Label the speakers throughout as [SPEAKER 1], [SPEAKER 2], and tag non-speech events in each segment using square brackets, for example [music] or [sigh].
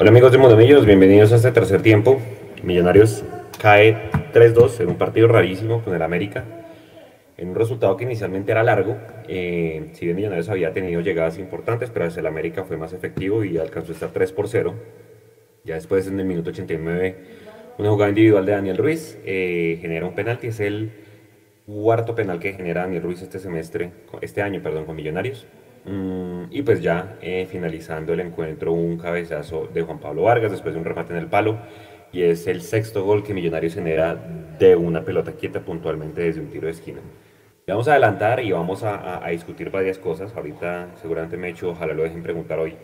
[SPEAKER 1] Hola amigos de Monomillos, bienvenidos a este tercer tiempo. Millonarios cae 3-2 en un partido rarísimo con el América. En un resultado que inicialmente era largo, eh, si bien Millonarios había tenido llegadas importantes, pero el América fue más efectivo y alcanzó a estar 3 por 0. Ya después, en el minuto 89, una jugada individual de Daniel Ruiz eh, genera un penalti. Es el cuarto penal que genera Daniel Ruiz este semestre, este año, perdón, con Millonarios. Mm, y pues ya eh, finalizando el encuentro, un cabezazo de Juan Pablo Vargas después de un remate en el palo. Y es el sexto gol que Millonarios genera de una pelota quieta puntualmente desde un tiro de esquina. Vamos a adelantar y vamos a, discutir varias cosas. Ahorita seguramente me he hecho, ojalá lo dejen preguntar hoy.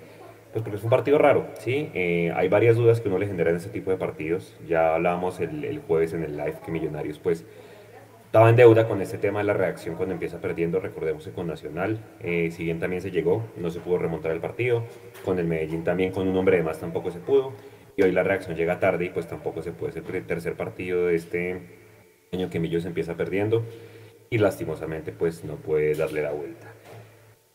[SPEAKER 1] Pues porque es un partido raro, ¿sí? Eh, hay varias dudas que uno le genera en este tipo de partidos. Ya hablábamos el, el jueves en el live que Millonarios pues estaba en deuda con este tema de la reacción cuando empieza perdiendo, recordemos que con Nacional, eh, si bien también se llegó, no se pudo remontar el partido, con el Medellín también con un hombre de más tampoco se pudo, y hoy la reacción llega tarde y pues tampoco se puede ser el tercer partido de este año que Millos empieza perdiendo y lastimosamente pues no puede darle la vuelta.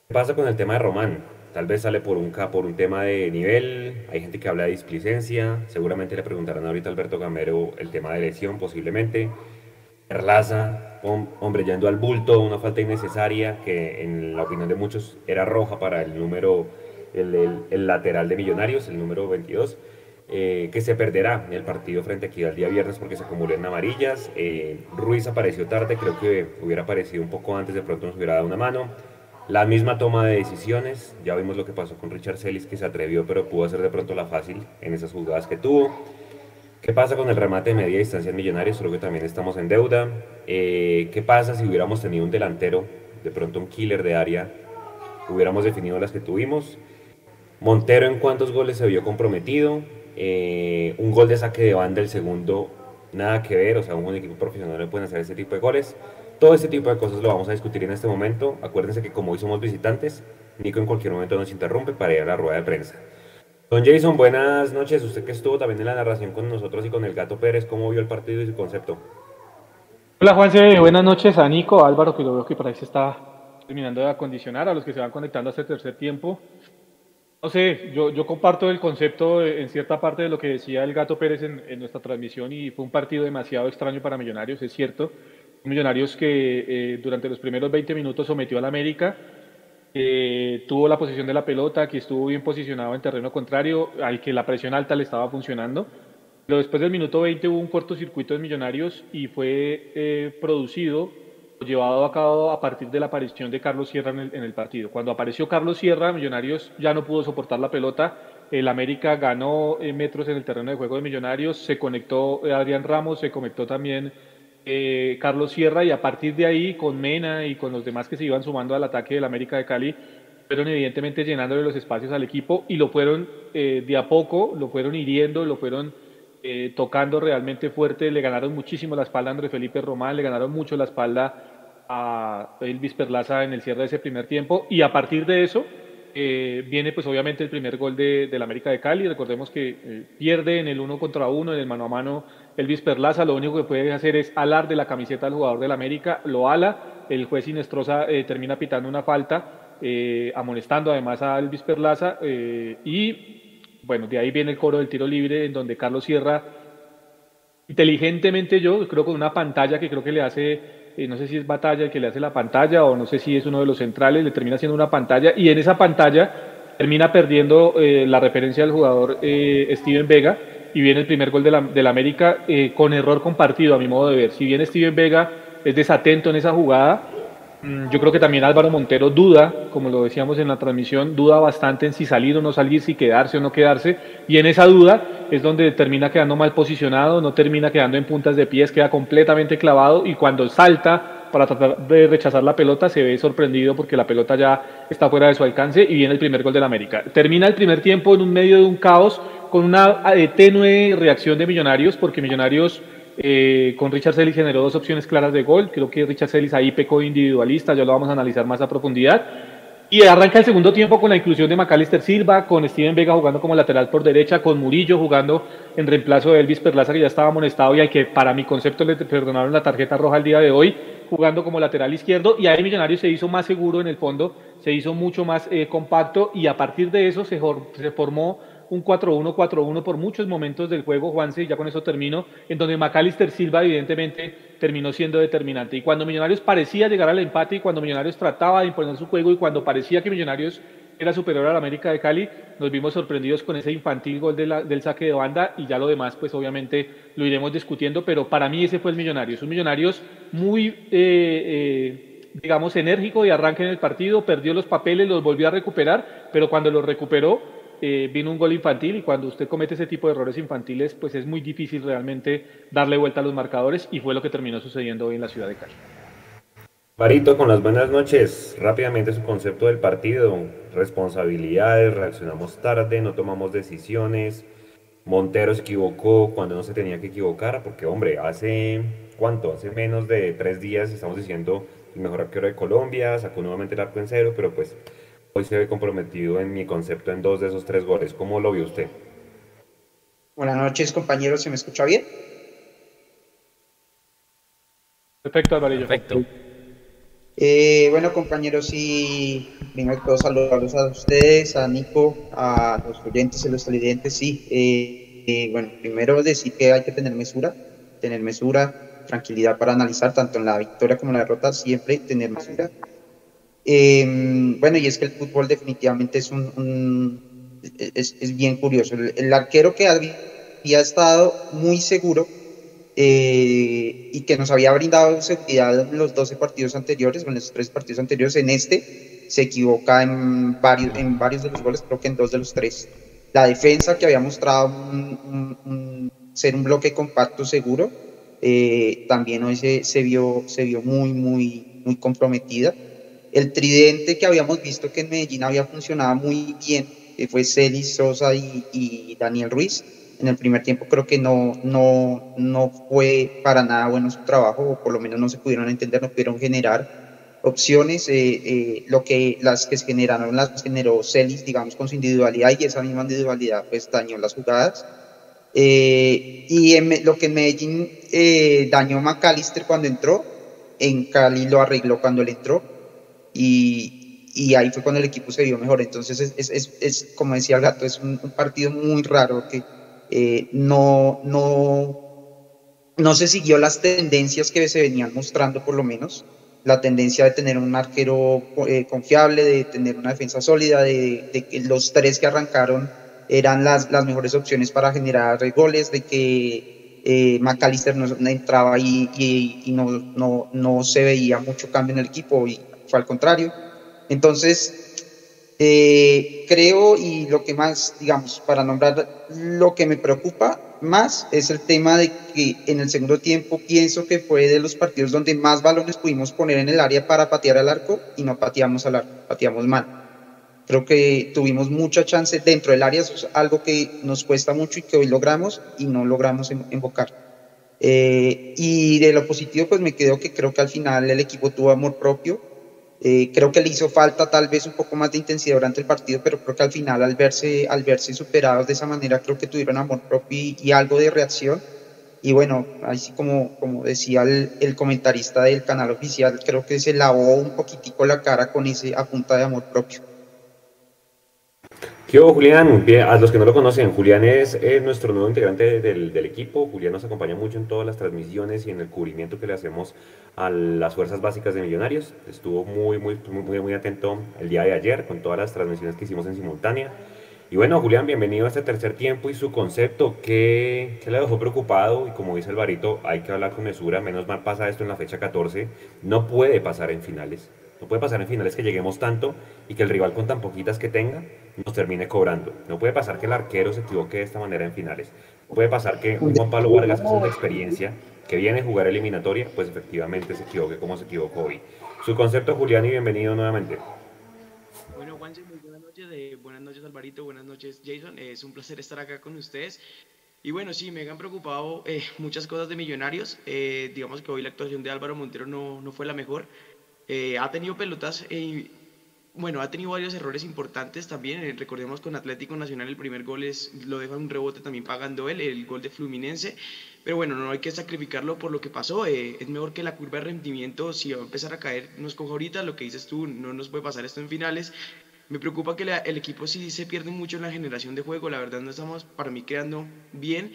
[SPEAKER 1] ¿Qué pasa con el tema de Román? Tal vez sale por un, por un tema de nivel, hay gente que habla de displicencia, seguramente le preguntarán ahorita a Alberto Gamero el tema de lesión posiblemente, Perlaza, hombre, yendo al bulto, una falta innecesaria que en la opinión de muchos era roja para el número, el, lateral de Millonarios, el número 22, eh, que se perderá en el partido frente a Equidad día viernes porque se acumuló en amarillas. Eh, Ruiz apareció tarde, creo que hubiera aparecido un poco antes, de pronto nos hubiera dado una mano. La misma toma de decisiones, ya vimos lo que pasó con Richard Celis, que se atrevió, pero pudo hacer de pronto la fácil en esas jugadas que tuvo. ¿Qué pasa con el remate de media distancia en Millonarios? Creo que también estamos en deuda. Eh, ¿Qué pasa si hubiéramos tenido un delantero, de pronto un killer de área? Hubiéramos definido las que tuvimos. Montero, ¿en cuántos goles se vio comprometido? Eh, un gol de saque de banda, el segundo, nada que ver. O sea, un equipo profesional no puede hacer ese tipo de goles. Todo ese tipo de cosas lo vamos a discutir en este momento. Acuérdense que como hoy somos visitantes, Nico en cualquier momento nos interrumpe para ir a la rueda de prensa. Don Jason, buenas noches. Usted que estuvo también en la narración con nosotros y con el Gato Pérez, ¿cómo vio el partido y su concepto?
[SPEAKER 2] Hola Juanse, buenas noches a Nico, Álvaro, que lo veo que por ahí se está terminando de acondicionar, a los que se van conectando a este tercer tiempo. No sé, yo, yo comparto el concepto en cierta parte de lo que decía el Gato Pérez en, nuestra transmisión y fue un partido demasiado extraño para Millonarios, es cierto. Millonarios que eh, durante los primeros 20 minutos sometió al América, eh, tuvo la posición de la pelota, que estuvo bien posicionado en terreno contrario, al que la presión alta le estaba funcionando. Pero después del minuto 20 hubo un cortocircuito de Millonarios y fue eh, producido, llevado a cabo a partir de la aparición de Carlos Sierra en el, partido. Cuando apareció Carlos Sierra, Millonarios ya no pudo soportar la pelota. El América ganó eh, metros en el terreno de juego de Millonarios, se conectó Adrián Ramos, se conectó también eh, Carlos Sierra y a partir de ahí con Mena y con los demás que se iban sumando al ataque del América de Cali, fueron evidentemente llenándole los espacios al equipo y lo fueron eh, de a poco, lo fueron hiriendo, lo fueron eh, tocando realmente fuerte, le ganaron muchísimo la espalda a André Felipe Román, le ganaron mucho la espalda a Elvis Perlaza en el cierre de ese primer tiempo. Y a partir de eso viene pues obviamente el primer gol de, del América de Cali, recordemos que pierde en el uno contra uno, en el mano a mano Elvis Perlaza lo único que puede hacer es alar de la camiseta del jugador del América, lo ala, el juez Inestrosa eh, termina pitando una falta, eh, amonestando además a Elvis Perlaza eh, y bueno, de ahí viene el coro del tiro libre en donde Carlos Sierra inteligentemente yo creo con una pantalla que creo que le hace no sé si es Batalla el que le hace la pantalla o no sé si es uno de los centrales, le termina haciendo una pantalla y en esa pantalla termina perdiendo la referencia del jugador Steven Vega y viene el primer gol de la, de la América eh, con error compartido, a mi modo de ver. Si bien Steven Vega es desatento en esa jugada, mm, yo creo que también Álvaro Montero duda, como lo decíamos en la transmisión, duda bastante en si salir o no salir, si quedarse o no quedarse, y en esa duda es donde termina quedando mal posicionado, no termina quedando en puntas de pies, queda completamente clavado y cuando salta para tratar de rechazar la pelota, se ve sorprendido porque la pelota ya está fuera de su alcance y viene el primer gol del América. Termina el primer tiempo en un medio de un caos con una eh, tenue reacción de Millonarios, porque Millonarios eh, con Richard Celis generó dos opciones claras de gol. Creo que Richard Celis ahí pecó individualista, ya lo vamos a analizar más a profundidad. Y arranca el segundo tiempo con la inclusión de Macalister Silva, con Steven Vega jugando como lateral por derecha, con Murillo jugando en reemplazo de Elvis Perlaza, que ya estaba amonestado y al que para mi concepto le perdonaron la tarjeta roja el día de hoy, jugando como lateral izquierdo. Y ahí Millonarios se hizo más seguro en el fondo, se hizo mucho más eh, compacto y a partir de eso se, se formó un 4-1, 4-1 por muchos momentos del juego, Juanse, y ya con eso termino, en donde Macalister Silva evidentemente terminó siendo determinante. Y cuando Millonarios parecía llegar al empate y cuando Millonarios trataba de imponer su juego y cuando parecía que Millonarios era superior al América de Cali, nos vimos sorprendidos con ese infantil gol del saque de banda y ya lo demás pues obviamente lo iremos discutiendo, pero para mí ese fue el Millonarios, un Millonarios muy... Eh, eh, digamos, enérgico y arranque en el partido, perdió los papeles, los volvió a recuperar, pero cuando los recuperó eh, vino un gol infantil y cuando usted comete ese tipo de errores infantiles, pues es muy difícil realmente darle vuelta a los marcadores y fue lo que terminó sucediendo hoy en la ciudad de Cali.
[SPEAKER 1] Barito, con las buenas noches, rápidamente su concepto del partido, responsabilidades, reaccionamos tarde, no tomamos decisiones, Montero se equivocó cuando no se tenía que equivocar, porque hombre, hace cuánto, hace menos de tres días estamos diciendo el mejor arquero de Colombia, sacó nuevamente el arco en cero, pero pues hoy se ve comprometido en mi concepto en dos de esos tres goles. ¿Cómo lo vio usted?
[SPEAKER 3] Buenas noches, compañeros. ¿Se me escucha bien?
[SPEAKER 2] Perfecto, Alvarillo. Perfecto.
[SPEAKER 3] Eh, bueno, compañeros, y primero que saludarlos a ustedes, a Nico, a los oyentes y los televidentes. Sí, eh, eh, bueno, primero decir que hay que tener mesura, tener mesura, tranquilidad para analizar tanto en la victoria como en la derrota, siempre tener mesura. Eh, bueno, y es que el fútbol definitivamente es un, es, es, bien curioso. El, arquero que había estado muy seguro eh, y que nos había brindado seguridad en los 12 partidos anteriores, en los tres partidos anteriores, en este se equivoca en varios, en varios de los goles, creo que en dos de los tres. La defensa que había mostrado ser un bloque compacto seguro, eh, también hoy se, vio, se vio muy, muy, muy comprometida. El tridente que habíamos visto que en Medellín había funcionado muy bien, que fue Celis, Sosa y, Daniel Ruiz, en el primer tiempo creo que no, no, no fue para nada bueno su trabajo, o por lo menos no se pudieron entender, no pudieron generar opciones. Eh, eh, lo que las que se generaron las generó Celis, digamos, con su individualidad y esa misma individualidad pues dañó las jugadas. Eh, y lo que en Medellín dañó McAllister cuando entró, en Cali lo arregló cuando él entró. Y, ahí fue cuando el equipo se vio mejor. Entonces, es, como decía el gato, es un, partido muy raro que eh, no, no, no se siguió las tendencias que se venían mostrando, por lo menos. La tendencia de tener un arquero confiable, de tener una defensa sólida, de, que los tres que arrancaron eran las, mejores opciones para generar goles, de que eh, McAllister no, entraba y, y, no, no, no, se veía mucho cambio en el equipo fue al contrario. Entonces, eh, creo y lo que más, digamos, para nombrar lo que me preocupa más es el tema de que en el segundo tiempo pienso que fue de los partidos donde más balones pudimos poner en el área para patear al arco y no pateamos al arco, pateamos mal. Creo que tuvimos mucha chance dentro del área, eso es algo que nos cuesta mucho y que hoy logramos y no logramos invocar. Eh, y de lo positivo, pues me quedo que creo que al final el equipo tuvo amor propio. Eh, creo que le hizo falta tal vez un poco más de intensidad durante el partido, pero creo que al final, al verse, al verse superados de esa manera, creo que tuvieron amor propio y, algo de reacción. Y bueno, así como, como decía el, el, comentarista del canal oficial, creo que se lavó un poquitico la cara con ese a punta de amor propio.
[SPEAKER 1] ¿Qué Julián? a los que no lo conocen, Julián es, nuestro nuevo integrante del, equipo. Julián nos acompaña mucho en todas las transmisiones y en el cubrimiento que le hacemos a las fuerzas básicas de Millonarios. Estuvo muy, muy, muy, muy atento el día de ayer con todas las transmisiones que hicimos en simultánea. Y bueno, Julián, bienvenido a este tercer tiempo y su concepto, ¿qué, le dejó preocupado? Y como dice el Barito, hay que hablar con mesura, menos mal pasa esto en la fecha 14, no puede pasar en finales. No puede pasar en finales que lleguemos tanto y que el rival con tan poquitas que tenga nos termine cobrando. No puede pasar que el arquero se equivoque de esta manera en finales. No puede pasar que un Juan Pablo Vargas con experiencia que viene a jugar eliminatoria, pues efectivamente se equivoque como se equivocó hoy. Su concepto, Julián, y bienvenido nuevamente.
[SPEAKER 4] Bueno, Juanse, muy buenas noches. Buenas noches, Alvarito. Buenas noches, Jason. es un placer estar acá con ustedes. Y bueno, sí, me han preocupado eh, muchas cosas de Millonarios. Eh, digamos que hoy la actuación de Álvaro Montero no, no fue la mejor. Eh, ha tenido pelotas, eh, bueno, ha tenido varios errores importantes también. Eh, recordemos con Atlético Nacional el primer gol es, lo deja un rebote también pagando él, el gol de Fluminense. Pero bueno, no hay que sacrificarlo por lo que pasó. es mejor que la curva de rendimiento, si va a empezar a caer, nos coja ahorita. Lo que dices tú, no nos puede pasar esto en finales. Me preocupa que el equipo sí se pierde mucho en la generación de juego, la verdad no estamos para mí quedando bien.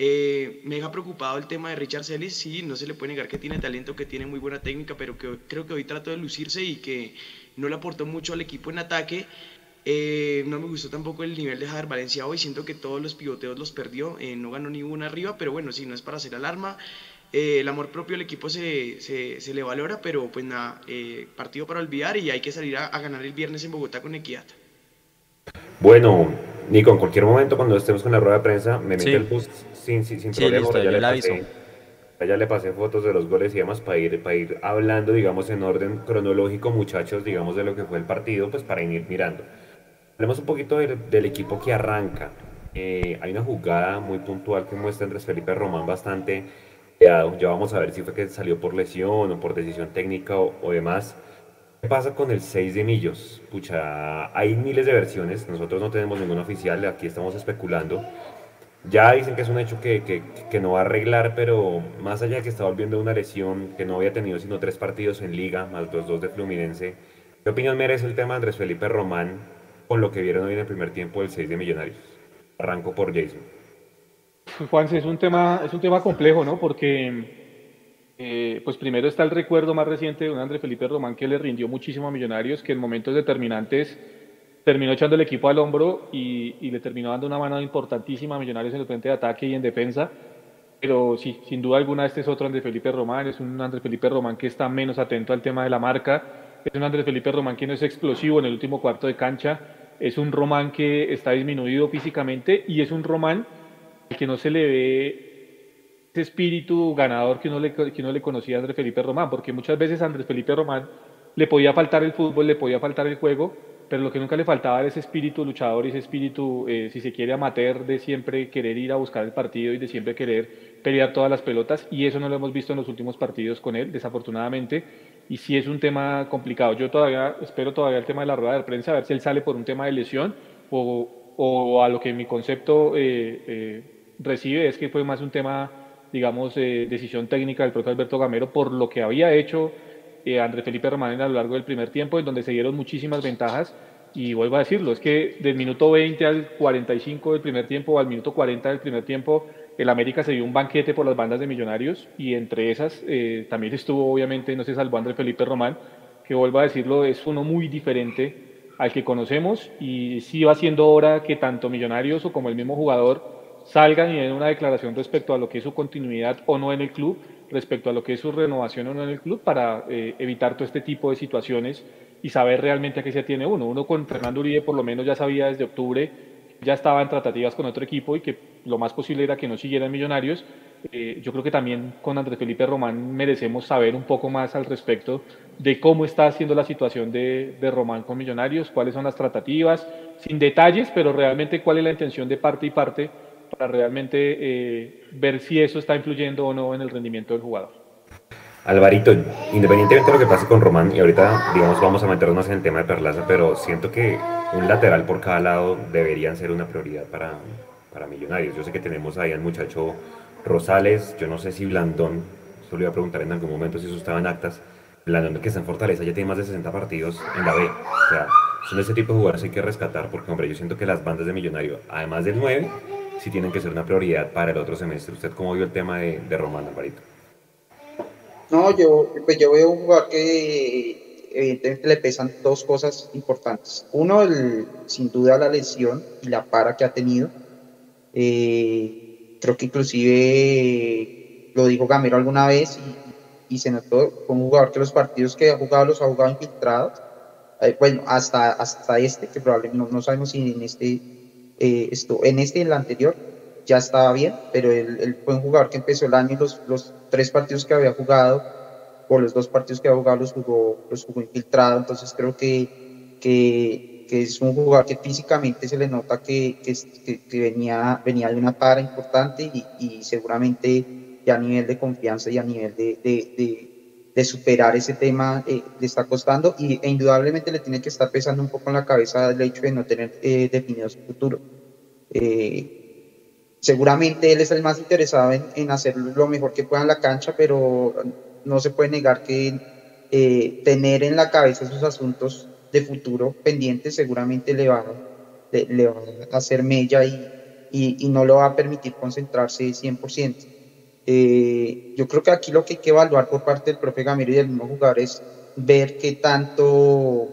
[SPEAKER 4] Eh, me deja preocupado el tema de Richard Celis, sí, no se le puede negar que tiene talento, que tiene muy buena técnica, pero que creo que hoy trató de lucirse y que no le aportó mucho al equipo en ataque. Eh, no me gustó tampoco el nivel de Javier Valencia hoy, siento que todos los pivoteos los perdió, eh, no ganó ninguna arriba, pero bueno, sí, no es para hacer alarma. el amor propio del equipo se, se, le valora, pero pues nada, partido para olvidar y hay que salir a, a ganar el viernes en Bogotá con Equidad.
[SPEAKER 1] Bueno, Nico, en cualquier momento cuando estemos con la rueda de prensa, me mete el post sin, sin, sin problema. ya, le pasé, ya le pasé fotos de los goles y demás para ir, para ir hablando, digamos, en orden cronológico, muchachos, digamos, de lo que fue el partido, pues para ir mirando. Hablemos un poquito del, equipo que arranca. Eh, hay una jugada muy puntual que muestra Andrés Felipe Román bastante. Ya, ya vamos a ver si fue que salió por lesión o por decisión técnica o, o demás. ¿Qué pasa con el 6 de Millos? Pucha, hay miles de versiones, nosotros no tenemos ninguna oficial, aquí estamos especulando. Ya dicen que es un hecho que, que, que, no va a arreglar, pero más allá de que está volviendo una lesión, que no había tenido sino tres partidos en liga, más los dos de Fluminense, ¿qué opinión merece el tema de Andrés Felipe Román con lo que vieron hoy en el primer tiempo del 6 de Millonarios? Arranco por Jason.
[SPEAKER 2] Juanse, es un tema, es un tema complejo, ¿no? Porque eh, pues primero está el recuerdo más reciente de un André Felipe Román que le rindió muchísimo a Millonarios, que en momentos determinantes terminó echando el equipo al hombro y, le terminó dando una mano importantísima a Millonarios en el frente de ataque y en defensa. Pero sí, sin duda alguna este es otro André Felipe Román, es un André Felipe Román que está menos atento al tema de la marca, es un André Felipe Román que no es explosivo en el último cuarto de cancha, es un Román que está disminuido físicamente y es un Román que no se le ve ese espíritu ganador que uno, le, que uno le conocía a Andrés Felipe Román, porque muchas veces a Andrés Felipe Román le podía faltar el fútbol, le podía faltar el juego, pero lo que nunca le faltaba era ese espíritu luchador y ese espíritu, eh, si se quiere, amateur de siempre querer ir a buscar el partido y de siempre querer pelear todas las pelotas, y eso no lo hemos visto en los últimos partidos con él, desafortunadamente, y sí es un tema complicado. Yo todavía espero todavía el tema de la rueda de prensa, a ver si él sale por un tema de lesión o, o a lo que mi concepto eh, eh, recibe es que fue más un tema digamos, decisión técnica del propio Alberto Gamero por lo que había hecho eh, Andrés Felipe Román a lo largo del primer tiempo, en donde se dieron muchísimas ventajas. Y vuelvo a decirlo, es que del minuto 20 al 45 del primer tiempo o al minuto 40 del primer tiempo, el América se dio un banquete por las bandas de millonarios y entre esas eh, también estuvo, obviamente, no se salvó Andrés Felipe Román, que vuelvo a decirlo, es uno muy diferente al que conocemos y sí va siendo hora que tanto Millonarios o como el mismo jugador salgan y den una declaración respecto a lo que es su continuidad o no en el club, respecto a lo que es su renovación o no en el club, para eh, evitar todo este tipo de situaciones y saber realmente a qué se tiene uno. Uno con Fernando Uribe por lo menos ya sabía desde octubre, ya estaba en tratativas con otro equipo y que lo más posible era que no siguieran Millonarios. Eh, yo creo que también con Andrés Felipe Román merecemos saber un poco más al respecto de cómo está haciendo la situación de, de Román con Millonarios, cuáles son las tratativas, sin detalles, pero realmente cuál es la intención de parte y parte para realmente eh, ver si eso está influyendo o no en el rendimiento del jugador.
[SPEAKER 1] Alvarito, independientemente de lo que pase con Román, y ahorita, digamos, vamos a meternos en el tema de Perlaza, pero siento que un lateral por cada lado deberían ser una prioridad para, para Millonarios. Yo sé que tenemos ahí al muchacho Rosales, yo no sé si Blandón, esto le iba a preguntar en algún momento si eso estaba en actas, Blandón que está en Fortaleza ya tiene más de 60 partidos en la B. O sea, son ese tipo de jugadores que hay que rescatar porque, hombre, yo siento que las bandas de Millonario, además del 9, si tienen que ser una prioridad para el otro semestre. ¿Usted cómo vio el tema de, de Román Alvarito?
[SPEAKER 3] No, yo, pues yo veo un jugador que evidentemente le pesan dos cosas importantes. Uno, el, sin duda la lesión y la para que ha tenido. Eh, creo que inclusive lo dijo Gamero alguna vez y, y, se notó con un jugador que los partidos que ha jugado los ha jugado infiltrados. Eh, bueno, hasta, hasta este, que probablemente no, no sabemos si en este eh, esto, en este en el anterior ya estaba bien, pero el, fue un jugador que empezó el año y los, los tres partidos que había jugado, o los dos partidos que había jugado, los jugó, los jugó infiltrado, entonces creo que, que, que es un jugador que físicamente se le nota que, que, que venía, venía de una para importante y, y, seguramente ya a nivel de confianza y a nivel de, de, superar ese tema eh, le está costando y, e indudablemente le tiene que estar pesando un poco en la cabeza el hecho de no tener eh, definido su futuro. Eh, seguramente él es el más interesado en, en, hacer lo mejor que pueda en la cancha, pero no se puede negar que tener en la cabeza esos asuntos de futuro pendientes, seguramente le va, le, va a hacer mella y, y, no lo va a permitir concentrarse 100%. Eh, yo creo que aquí lo que hay que evaluar por parte del profe Gamiro y del mismo jugador es ver qué tanto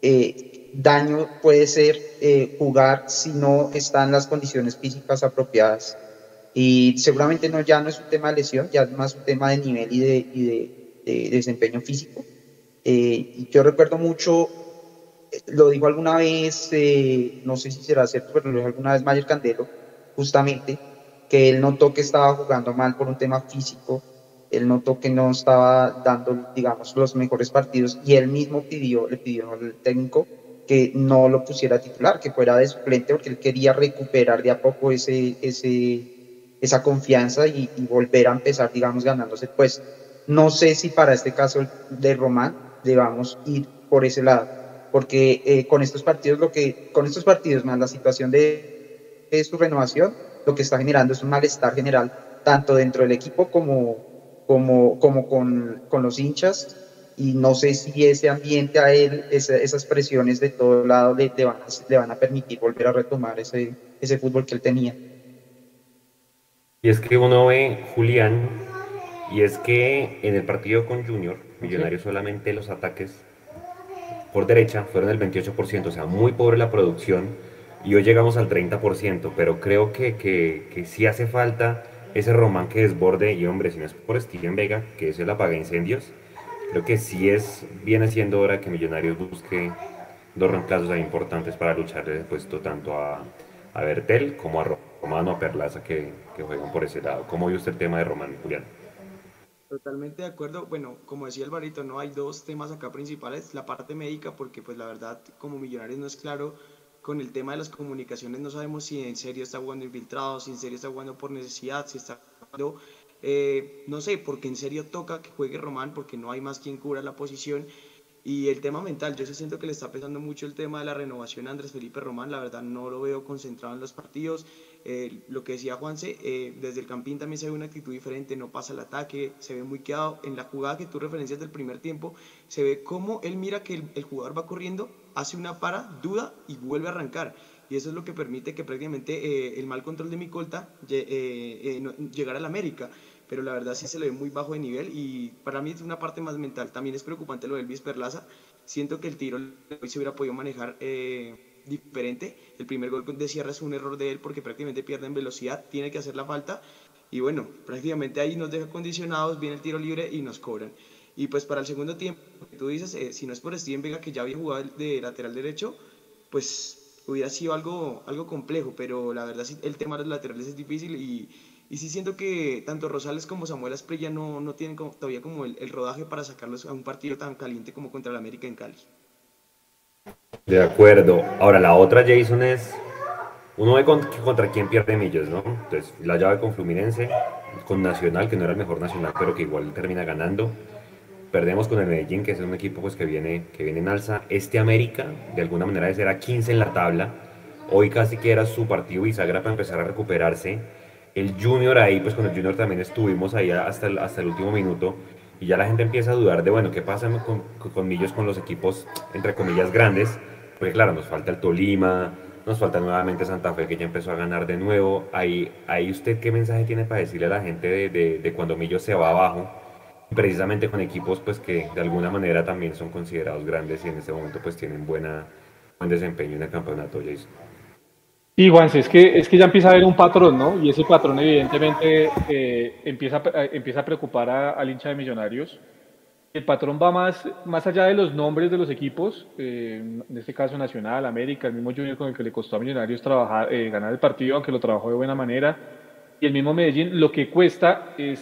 [SPEAKER 3] eh, daño puede ser eh, jugar si no están las condiciones físicas apropiadas. Y seguramente no, ya no es un tema de lesión, ya es más un tema de nivel y de, y de, desempeño físico. Eh, yo recuerdo mucho, lo dijo alguna vez, no sé si será cierto, pero lo dijo alguna vez Mayer Candelo, justamente, que él notó que estaba jugando mal por un tema físico, él notó que no estaba dando, digamos, los mejores partidos y él mismo pidió, le pidió al técnico que no lo pusiera titular, que fuera de suplente, porque él quería recuperar de a poco ese, ese, esa confianza y, volver a empezar, digamos, ganándose pues No sé si para este caso de Román debamos ir por ese lado, porque eh, con estos partidos, lo que, con estos partidos más la situación de, de su renovación, lo que está generando es un malestar general, tanto dentro del equipo como, como, como con, con los hinchas. Y no sé si ese ambiente a él, esas presiones de todo lado le, van a, le, van a, permitir volver a retomar ese, ese fútbol que él tenía.
[SPEAKER 1] Y es que uno ve, Julián, y es que en el partido con Junior, Millonarios solamente los ataques por derecha fueron del 28%, o sea, muy pobre la producción, y hoy llegamos al 30%, pero creo que, que, que sí hace falta ese Román que desborde, y hombre, si no es por Steven Vega, que eso le apaga incendios, creo que sí es, viene siendo hora que Millonarios busque dos reemplazos importantes para luchar de puesto tanto a, a Bertel como a Romano, a Perlaza que, que, juegan por ese lado. ¿Cómo vio usted el tema de Román, Julián?
[SPEAKER 5] Totalmente de acuerdo. Bueno, como decía Alvarito, no hay dos temas acá principales. La parte médica, porque pues la verdad, como Millonarios no es claro con el tema de las comunicaciones, no sabemos si en serio está jugando infiltrado, si en serio está jugando por necesidad, si está jugando eh, no sé, porque en serio toca que juegue Román, porque no hay más quien cubra la posición. Y el tema mental, yo sí siento que le está pesando mucho el tema de la renovación a Andrés Felipe Román, la verdad no lo veo concentrado en los partidos. Eh, lo que decía Juanse, eh, desde el Campín también se ve una actitud diferente, no pasa el ataque, se ve muy quedado. En la jugada que tú referencias del primer tiempo, se ve cómo él mira que el, el jugador va corriendo, hace una para, duda y vuelve a arrancar y eso es lo que permite que prácticamente el mal control de mi colta llegara a la América pero la verdad sí se le ve muy bajo de nivel y para mí es una parte más mental. También es preocupante lo del Elvis Perlaza. Siento que el tiro hoy se hubiera podido manejar eh, diferente. El primer gol de Sierra es un error de él porque prácticamente pierde en velocidad, tiene que hacer la falta y bueno, prácticamente ahí nos deja condicionados, viene el tiro libre y nos cobran. Y pues para el segundo tiempo, tú dices, eh, si no es por Steven Vega que ya había jugado de lateral derecho, pues hubiera sido algo, algo complejo, pero la verdad el tema de los laterales es difícil y, y sí siento que tanto Rosales como Samuel Asprilla no, no tienen todavía como el, rodaje para sacarlos a un partido tan caliente como contra el América en Cali.
[SPEAKER 1] De acuerdo. Ahora la otra, Jason, es... Uno ve contra quién pierde millos, ¿no? Entonces, la llave con Fluminense, con Nacional, que no era el mejor Nacional, pero que igual termina ganando. Perdemos con el Medellín, que es un equipo pues, que, viene, que viene en alza. Este América, de alguna manera, de ser a 15 en la tabla. Hoy casi que era su partido bisagra para empezar a recuperarse el Junior ahí, pues con el Junior también estuvimos ahí hasta el, hasta el último minuto y ya la gente empieza a dudar de, bueno, ¿qué pasa con, con Millos con los equipos, entre comillas, grandes? Porque claro, nos falta el Tolima, nos falta nuevamente Santa Fe que ya empezó a ganar de nuevo. Ahí, ahí usted qué mensaje tiene para decirle a la gente de, de, cuando Millos se va abajo, precisamente con equipos pues que de alguna manera también son considerados grandes y en este momento pues tienen buena, buen desempeño en el campeonato, Jason.
[SPEAKER 2] Sí, Juanse, es que, es que ya empieza a haber un patrón, ¿no? Y ese patrón evidentemente eh, empieza, eh, empieza a preocupar al hincha de Millonarios. El patrón va más, más allá de los nombres de los equipos, eh, en este caso Nacional, América, el mismo Junior con el que le costó a Millonarios trabajar, ganar el partido, aunque lo trabajó de buena manera, y el mismo Medellín, lo que cuesta es,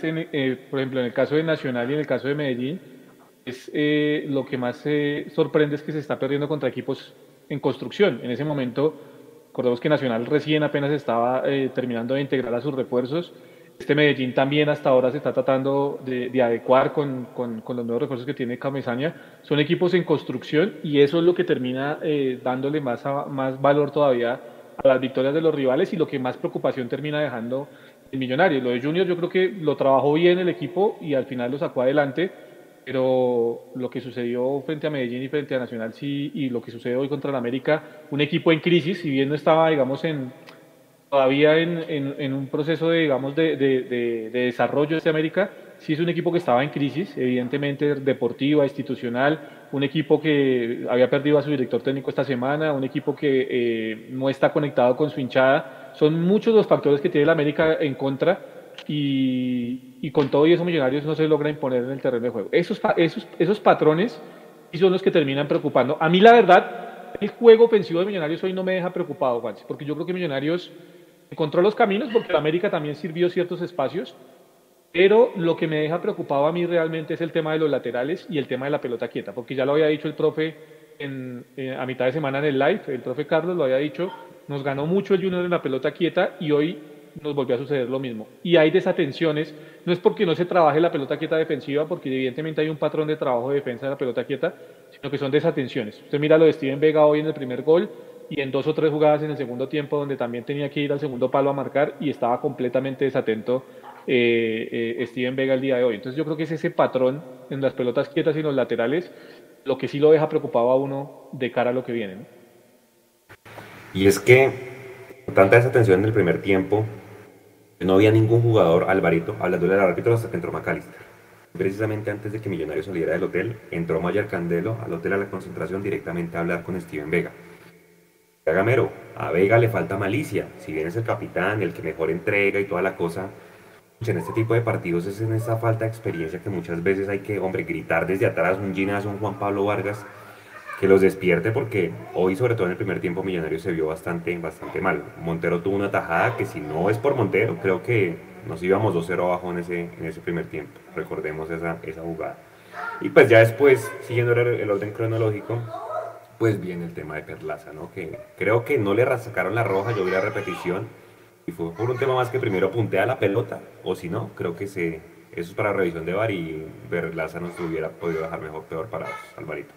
[SPEAKER 2] por ejemplo, en el caso de Nacional y en el caso de Medellín, es lo que más sorprende es que se está perdiendo contra equipos en construcción. En ese momento Recordemos que Nacional recién apenas estaba eh, terminando de integrar a sus refuerzos. Este Medellín también hasta ahora se está tratando de, adecuar con, con, los nuevos refuerzos que tiene Camesaña. Son equipos en construcción y eso es lo que termina eh, dándole más, más valor todavía a las victorias de los rivales y lo que más preocupación termina dejando el Millonario. Lo de Junior yo creo que lo trabajó bien el equipo y al final lo sacó adelante, pero lo que sucedió frente a Medellín y frente a Nacional sí, y lo que sucede hoy contra el América, un equipo en crisis, si bien no estaba, digamos, en, todavía en, un proceso de, de, de, desarrollo de América, sí es un equipo que estaba en crisis, evidentemente deportiva, institucional, un equipo que había perdido a su director técnico esta semana, un equipo que eh, no está conectado con su hinchada. Son muchos los factores que tiene el América en contra y, con todo y eso Millonarios no se logra imponer en el terreno de juego. Esos, esos, esos patrones y son los que terminan preocupando. A mí la verdad, el juego ofensivo de Millonarios hoy no me deja preocupado, Juan, porque yo creo que Millonarios encontró los caminos porque el América también sirvió ciertos espacios, pero lo que me deja preocupado a mí realmente es el tema de los laterales y el tema de la pelota quieta, porque ya lo había dicho el profe en, eh, a mitad de semana en el live, el profe Carlos lo había dicho, nos ganó mucho el Junior en la pelota quieta y hoy nos volvió a suceder lo mismo. Y hay desatenciones, no es porque no se trabaje la pelota quieta defensiva, porque evidentemente hay un patrón de trabajo de defensa de la pelota quieta, sino que son desatenciones. Usted mira lo de Steven Vega hoy en el primer gol y en dos o tres jugadas en el segundo tiempo donde también tenía que ir al segundo palo a marcar y estaba completamente desatento eh, eh, Steven Vega el día de hoy. Entonces yo creo que es ese patrón en las pelotas quietas y en los laterales lo que sí lo deja preocupado a uno de cara a lo que viene.
[SPEAKER 1] Y es que tanta desatención en el primer tiempo, no había ningún jugador, Alvarito, hablando del árbitro hasta que entró Macalister. Precisamente antes de que Millonario saliera del hotel, entró Mayer Candelo al hotel a la concentración directamente a hablar con Steven Vega. Gamero, a Vega le falta malicia, si bien es el capitán, el que mejor entrega y toda la cosa, en este tipo de partidos es en esa falta de experiencia que muchas veces hay que, hombre, gritar desde atrás un Ginás, un Juan Pablo Vargas, que los despierte porque hoy, sobre todo en el primer tiempo, Millonario se vio bastante, bastante mal. Montero tuvo una tajada que si no es por Montero, creo que nos íbamos 2-0 abajo en ese, en ese primer tiempo. Recordemos esa, esa jugada. Y pues ya después, siguiendo el, orden cronológico, pues viene el tema de Perlaza, ¿no? Que creo que no le sacaron la roja, yo vi la repetición, y fue por un tema más que primero puntea la pelota, o si no, creo que se, eso es para revisión de VAR y Perlaza no se hubiera podido dejar mejor, peor para Alvarito.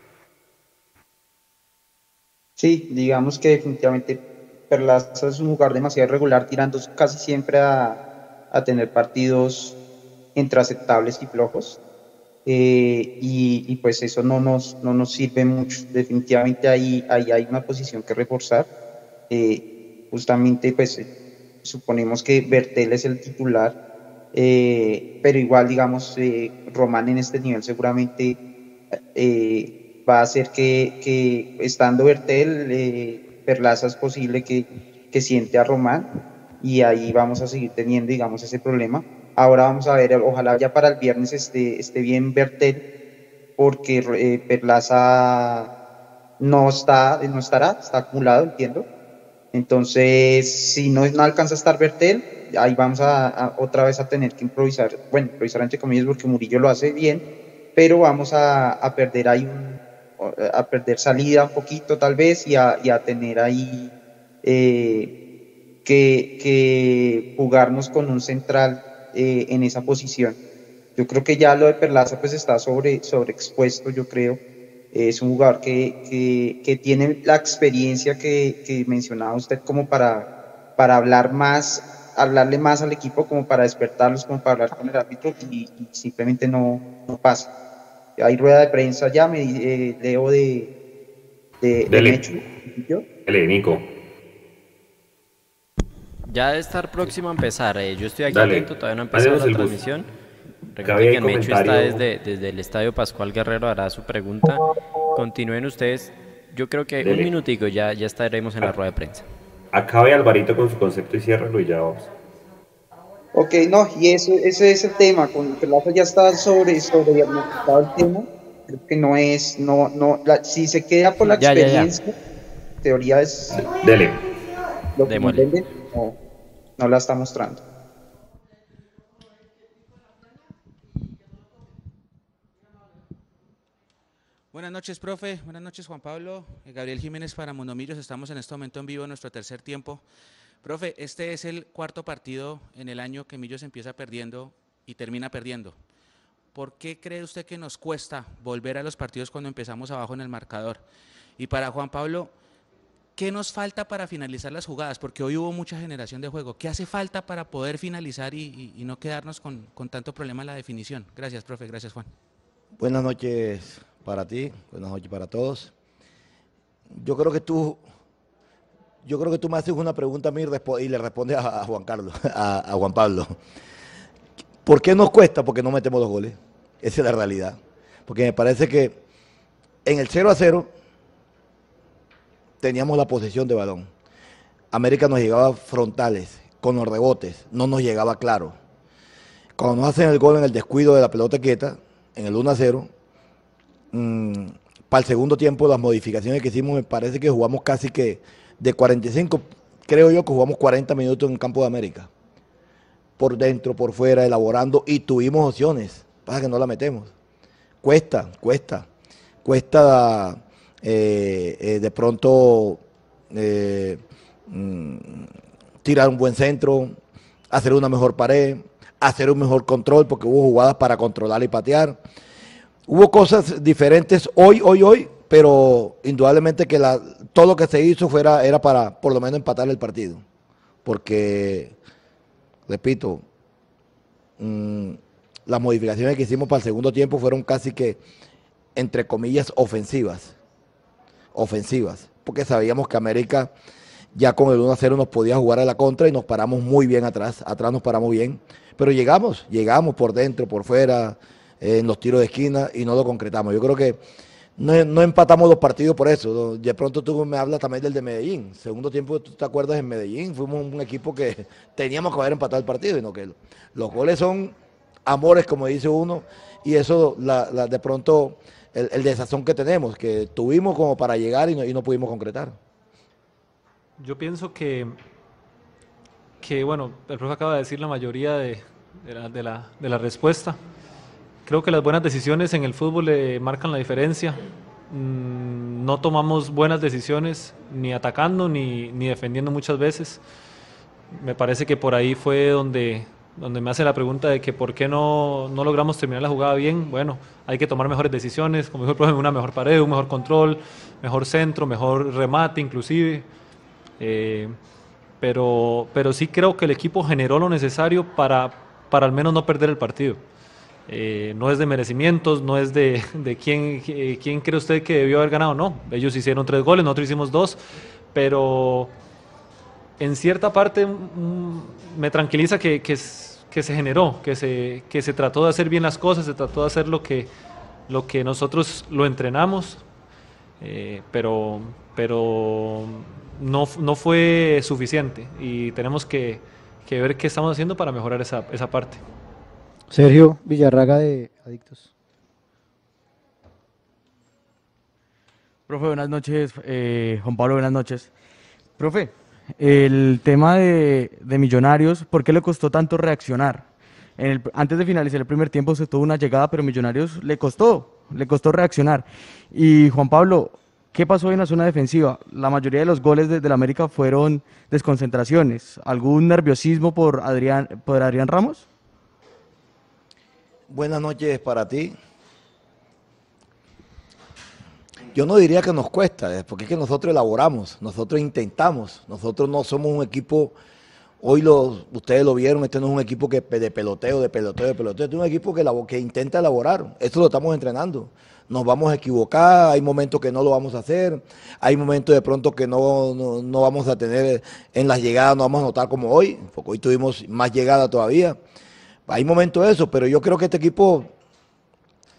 [SPEAKER 3] Sí, digamos que definitivamente Perlaza es un jugador demasiado regular, tirando casi siempre a, a tener partidos entre aceptables y flojos. Eh, y, pues eso no nos, no nos sirve mucho. Definitivamente ahí, ahí hay una posición que reforzar. Eh, justamente pues suponemos que Bertel es el titular, eh, pero igual digamos Román en este nivel seguramente va a hacer que, estando Bertel, eh, Perlaza es posible que, siente a Román y ahí vamos a seguir teniendo, digamos, ese problema. Ahora vamos a ver, ojalá ya para el viernes esté, bien Bertel, porque eh, Perlaza no, está, no estará, está acumulado, entiendo. Entonces, si no, no alcanza a estar Bertel, ahí vamos a, otra vez a tener que improvisar, bueno, improvisar entre comillas porque Murillo lo hace bien, pero vamos a, perder ahí un, a perder salida un poquito tal vez y a, y a tener ahí eh, que, que, jugarnos con un central eh, en esa posición. Yo creo que ya lo de Perlaza pues está sobre, sobreexpuesto, yo creo. Es un jugador que, que, que tiene la experiencia que, que, mencionaba usted como para, para hablar más, hablarle más al equipo, como para despertarlos, como para hablar con el árbitro y, y simplemente no, no pasa hay rueda de prensa ya, me eh, leo de, de,
[SPEAKER 1] de Nico.
[SPEAKER 6] Ya debe estar próximo a empezar. Eh, yo estoy aquí atento, todavía no ha empezado la transmisión. Recuerden que Mechu está desde, desde el Estadio Pascual Guerrero, hará su pregunta. Continúen ustedes. Yo creo que un minutico ya, ya estaremos en la rueda de prensa.
[SPEAKER 1] Acabe Alvarito con su concepto y ciérralo y ya vamos.
[SPEAKER 3] Ok, no, y eso, ese es el tema, con Perlaza ya está sobre, sobre diagnosticado el tema, creo que no es, no, no, si se queda por la experiencia, teoría es...
[SPEAKER 1] Dele.
[SPEAKER 3] Lo que no, no la está mostrando.
[SPEAKER 7] Buenas noches, profe. Buenas noches, Juan Pablo. Gabriel Jiménez para Monomillos. Estamos en este momento en vivo en nuestro tercer tiempo. Profe, este es el cuarto partido en el año que Millos empieza perdiendo y termina perdiendo. ¿Por qué cree usted que nos cuesta volver a los partidos cuando empezamos abajo en el marcador? Y para Juan Pablo, ¿qué nos falta para finalizar las jugadas? Porque hoy hubo mucha generación de juego. ¿Qué hace falta para poder finalizar y, no quedarnos con, tanto problema en la definición? Gracias, profe. Gracias, Juan.
[SPEAKER 8] Buenas noches para ti, buenas noches para todos. Yo creo que tú, yo creo que tú me haces una pregunta a mí y le respondes a, Juan Carlos, [laughs] a, Juan Pablo. ¿Por qué nos cuesta? Porque no metemos los goles. Esa es la realidad. Porque me parece que en el 0 a 0 teníamos la posesión de balón. América nos llegaba frontales, con los rebotes, no nos llegaba claro. Cuando nos hacen el gol en el descuido de la pelota quieta, en el 1 a 0, mm, para el segundo tiempo las modificaciones que hicimos me parece que jugamos casi que de 45, creo yo que jugamos 40 minutos en el campo de América. Por dentro, por fuera, elaborando y tuvimos opciones. Pasa que no la metemos. Cuesta, cuesta. Cuesta eh, eh, de pronto eh, mm, tirar un buen centro, hacer una mejor pared, hacer un mejor control, porque hubo jugadas para controlar y patear. Hubo cosas diferentes hoy, hoy, hoy, pero indudablemente que la, todo lo que se hizo fuera, era para por lo menos empatar el partido. Porque, repito, mm, las modificaciones que hicimos para el segundo tiempo fueron casi que, entre comillas, ofensivas. Ofensivas. Porque sabíamos que América ya con el 1 a 0 nos podía jugar a la contra y nos paramos muy bien atrás. Atrás nos paramos bien. Pero llegamos, llegamos por dentro, por fuera, en los tiros de esquina y no lo concretamos. Yo creo que no, empatamos los partidos por eso. De pronto tú me hablas también del de Medellín. Segundo tiempo, tú te acuerdas en Medellín, fuimos un equipo que [laughs] teníamos que haber empatado el partido, y no que los goles son amores, como dice uno, y eso la, de pronto el, desazón que tenemos, que tuvimos como para llegar y no, y no pudimos concretar.
[SPEAKER 9] Yo pienso que que, bueno, el profe acaba de decir la mayoría de, la, respuesta. Creo que las buenas decisiones en el fútbol le marcan la diferencia. Mm, no tomamos buenas decisiones ni atacando ni, defendiendo muchas veces. Me parece que por ahí fue donde, donde me hace la pregunta de que por qué no, logramos terminar la jugada bien. Bueno, hay que tomar mejores decisiones, como dijo el profe, una mejor pared, un mejor control, mejor centro, mejor remate inclusive. Eh, pero, pero sí creo que el equipo generó lo necesario para, para al menos no perder el partido. Eh, no es de merecimientos, no es de, quién, eh, quién cree usted que debió haber ganado, no. Ellos hicieron tres goles, nosotros hicimos dos, pero en cierta parte mm, me tranquiliza que, que, que, se generó, que se, que se trató de hacer bien las cosas, se trató de hacer lo que, lo que nosotros lo entrenamos, eh, pero, pero no, no fue suficiente y tenemos que, ver qué estamos haciendo para mejorar esa, esa parte.
[SPEAKER 10] Sergio Villarraga de Adictos.
[SPEAKER 11] Profe, buenas noches. Eh, Juan Pablo, buenas noches. Profe, el tema de, Millonarios, ¿por qué le costó tanto reaccionar? antes de finalizar el primer tiempo se tuvo una llegada, pero Millonarios le costó, le costó reaccionar. Y Juan Pablo, ¿Qué pasó en la zona defensiva? La mayoría de los goles de, la América fueron desconcentraciones. ¿Algún nerviosismo por Adrián, por Adrián Ramos?
[SPEAKER 8] Buenas noches para ti. Yo no diría que nos cuesta, porque es que nosotros elaboramos, nosotros intentamos, nosotros no somos un equipo, hoy lo, ustedes lo vieron, este no es un equipo que de peloteo, de peloteo, de peloteo, este es un equipo que, que intenta elaborar, esto lo estamos entrenando nos vamos a equivocar, hay momentos que no lo vamos a hacer, hay momentos de pronto que no, vamos a tener en las llegadas, no vamos a notar como hoy, porque hoy tuvimos más llegada todavía. Hay momentos de eso, pero yo creo que este equipo,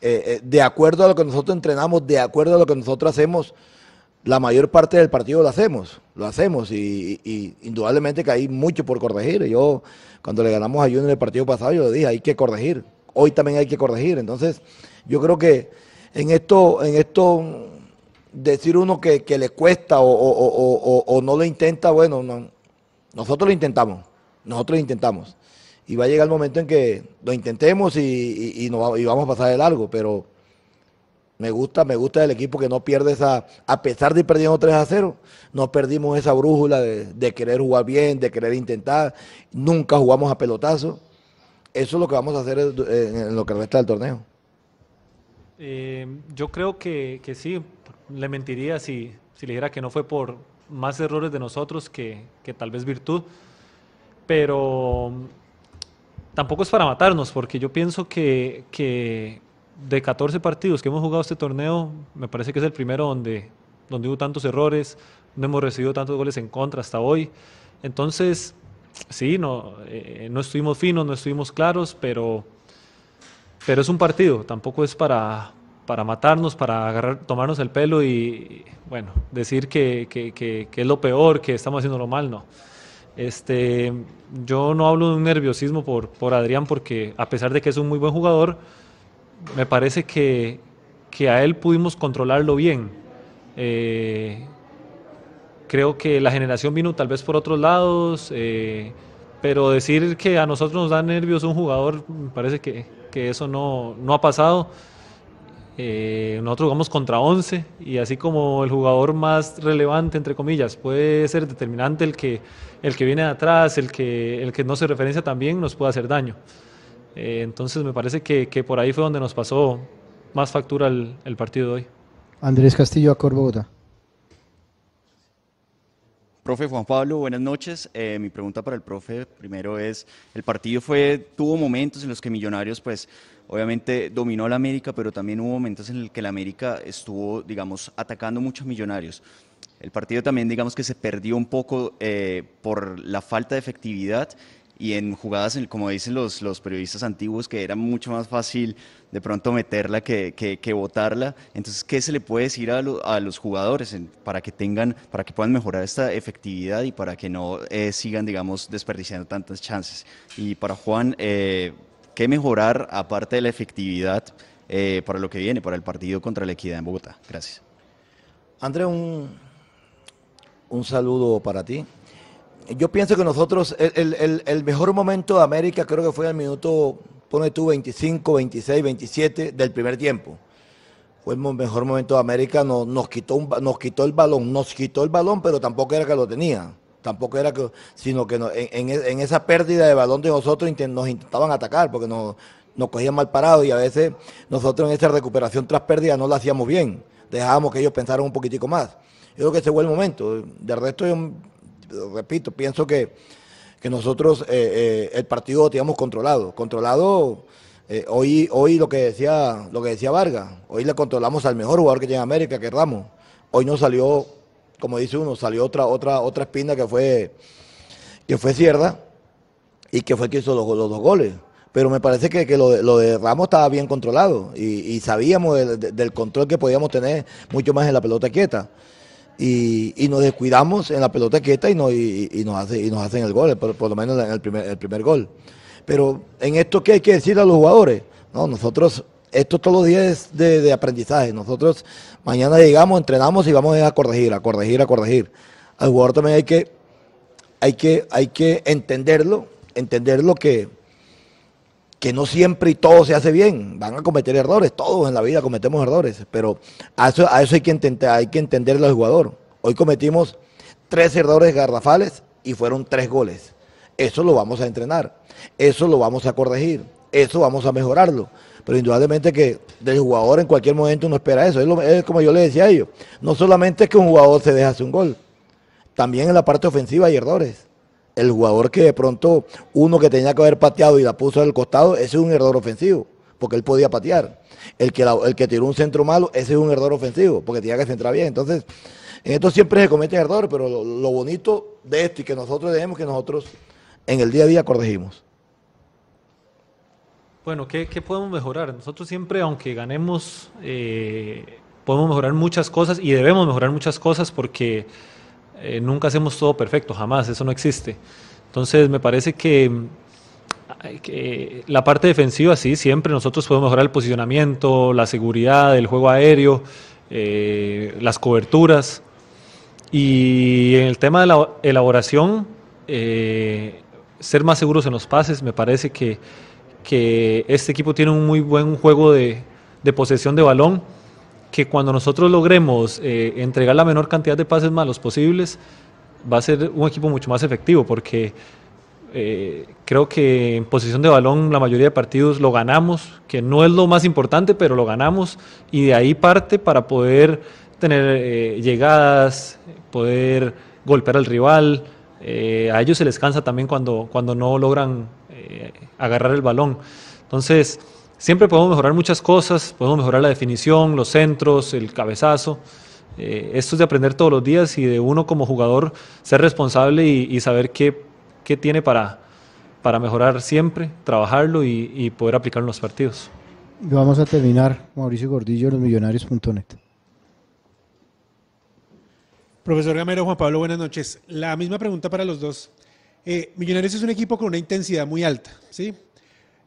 [SPEAKER 8] eh, eh, de acuerdo a lo que nosotros entrenamos, de acuerdo a lo que nosotros hacemos, la mayor parte del partido lo hacemos, lo hacemos y, indudablemente que hay mucho por corregir. Yo cuando le ganamos a Junior en el partido pasado, yo le dije, hay que corregir. Hoy también hay que corregir. Entonces, yo creo que en esto, en esto decir uno que, le cuesta o, no lo intenta, bueno, nosotros lo intentamos, nosotros lo intentamos. Y va a llegar el momento en que lo intentemos y, y vamos a pasar de largo, pero me gusta, me gusta el equipo que no pierde esa, a pesar de ir perdiendo 3 a 0, no perdimos esa brújula de, querer jugar bien, de querer intentar, nunca jugamos a pelotazo. Eso es lo que vamos a hacer en lo que resta del torneo.
[SPEAKER 9] Eh, yo creo que, que, sí, le mentiría si, si, le dijera que no fue por más errores de nosotros que, que tal vez virtud, pero tampoco es para matarnos, porque yo pienso que, de 14 partidos que hemos jugado este torneo, me parece que es el primero donde, donde hubo tantos errores, no hemos recibido tantos goles en contra hasta hoy. Entonces, sí, no, eh, no estuvimos finos, no estuvimos claros, pero, pero es un partido, tampoco es para, para matarnos, para agarrar, tomarnos el pelo y, bueno, decir que, que, que, que es lo peor, que estamos haciendo lo mal, no. Este, yo no hablo de un nerviosismo por, por Adrián porque a pesar de que es un muy buen jugador, me parece que, que a él pudimos controlarlo bien. Eh, creo que la generación vino tal vez por otros lados, eh, pero decir que a nosotros nos da nervios un jugador, me parece que, que eso no, no, ha pasado. Eh, nosotros jugamos contra 11 y así como el jugador más relevante, entre comillas, puede ser determinante el que, el que viene de atrás, el que, el que no se referencia también, nos puede hacer daño. Eh, entonces me parece que, que, por ahí fue donde nos pasó más factura el, partido de hoy.
[SPEAKER 10] Andrés Castillo, Acor Bogotá.
[SPEAKER 12] Profe Juan Pablo, buenas noches. Eh, mi pregunta para el profe primero es, el partido fue, tuvo momentos en los que Millonarios pues obviamente dominó la América, pero también hubo momentos en los que la América estuvo, digamos, atacando muchos Millonarios. El partido también, digamos que se perdió un poco eh, por la falta de efectividad y en jugadas, como dicen los, los periodistas antiguos, que era mucho más fácil de pronto meterla que, que, que botarla. Entonces, ¿qué se le puede decir a, lo, a los jugadores para que tengan, para que puedan mejorar esta efectividad y para que no eh, sigan, digamos, desperdiciando tantas chances? Y para Juan, eh, ¿qué mejorar aparte de la efectividad eh, para lo que viene, para el partido contra la Equidad en Bogotá? Gracias.
[SPEAKER 8] André, un, un saludo para ti yo pienso que nosotros, el, el, el, mejor momento de América creo que fue el minuto, pone tú, 25, 26, 27 del primer tiempo. Fue el mejor momento de América, nos, nos, quitó un, nos quitó el balón, nos quitó el balón, pero tampoco era que lo tenía. Tampoco era que, sino que en, en, esa pérdida de balón de nosotros nos intentaban atacar porque nos, nos cogían mal parados y a veces nosotros en esa recuperación tras pérdida no la hacíamos bien. Dejábamos que ellos pensaran un poquitico más. Yo creo que ese fue el momento. De resto, yo repito, pienso que, que nosotros eh, eh, el partido lo teníamos controlado. Controlado, eh, hoy, hoy lo que decía, lo que decía Vargas, hoy le controlamos al mejor jugador que tiene América, que es Ramos. Hoy no salió, como dice uno, salió otra, otra, otra espina que fue, que fue Cierda y que fue que hizo los, dos goles. Pero me parece que, que lo, de, lo, de, Ramos estaba bien controlado y, sabíamos de, de, del control que podíamos tener mucho más en la pelota quieta y, y, nos descuidamos en la pelota quieta y, y, nos, hacen el gol, por, lo menos en el primer, gol. Pero en esto, ¿qué hay que decir a los jugadores? No, nosotros, esto todos los días es de, de aprendizaje. Nosotros mañana llegamos, entrenamos y vamos a corregir, a corregir, a corregir. Al jugador también hay que, hay que, hay que entenderlo, entenderlo que, que no siempre y todo se hace bien, van a cometer errores, todos en la vida cometemos errores, pero a eso, a eso hay, que entender, hay que entenderlo al jugador. Hoy cometimos tres errores garrafales y fueron tres goles. Eso lo vamos a entrenar, eso lo vamos a corregir, eso vamos a mejorarlo. Pero indudablemente que del jugador en cualquier momento uno espera eso. Es, lo, como yo le decía a ellos, no solamente es que un jugador se deja hacer un gol, también en la parte ofensiva hay errores el jugador que de pronto uno que tenía que haber pateado y la puso al costado, ese es un error ofensivo, porque él podía patear. El que, el que tiró un centro malo, ese es un error ofensivo, porque tenía que centrar bien. Entonces, en esto siempre se cometen errores, pero lo, bonito de esto y que nosotros debemos que nosotros en el día a día corregimos.
[SPEAKER 9] Bueno, ¿qué, ¿qué, podemos mejorar? Nosotros siempre, aunque ganemos, eh, podemos mejorar muchas cosas y debemos mejorar muchas cosas porque eh, nunca hacemos todo perfecto, jamás, eso no existe. Entonces me parece que, la parte defensiva sí, siempre nosotros podemos mejorar el posicionamiento, la seguridad, el juego aéreo, eh, las coberturas. Y en el tema de la elaboración, eh, ser más seguros en los pases, me parece que, que este equipo tiene un muy buen juego de, de posesión de balón que cuando nosotros logremos eh, entregar la menor cantidad de pases malos posibles, va a ser un equipo mucho más efectivo, porque eh, creo que en posición de balón la mayoría de partidos lo ganamos, que no es lo más importante, pero lo ganamos, y de ahí parte para poder tener eh, llegadas, poder golpear al rival. A ellos se les cansa también cuando, cuando no logran agarrar el balón. Entonces, siempre podemos mejorar muchas cosas, podemos mejorar la definición, los centros, el cabezazo. Eh, esto es de aprender todos los días y de uno como jugador ser responsable y, saber qué, qué, tiene para, para mejorar siempre, trabajarlo y, poder aplicarlo en los partidos.
[SPEAKER 10] Vamos a terminar, Mauricio Gordillo, losmillonarios.net.
[SPEAKER 13] Profesor Gamero, Juan Pablo, buenas noches. La misma pregunta para los dos. Eh, Millonarios es un equipo con una intensidad muy alta, ¿sí?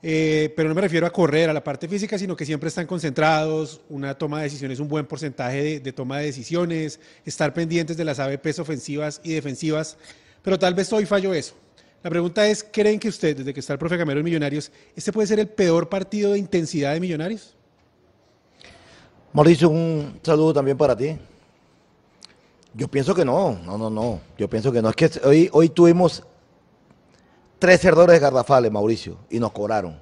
[SPEAKER 13] Eh, pero no me refiero a correr, a la parte física, sino que siempre están concentrados, una toma de decisiones, un buen porcentaje de, toma de decisiones, estar pendientes de las ABPs ofensivas y defensivas, pero tal vez hoy fallo eso. La pregunta es, ¿creen que usted, desde que está el profe Gamero en Millonarios, este puede ser el peor partido de intensidad de Millonarios?
[SPEAKER 8] Mauricio, un saludo también para ti. Yo pienso que no, no, no, no. Yo pienso que no. Es que hoy, hoy tuvimos tres cerradores de Gardafales, Mauricio, y nos cobraron.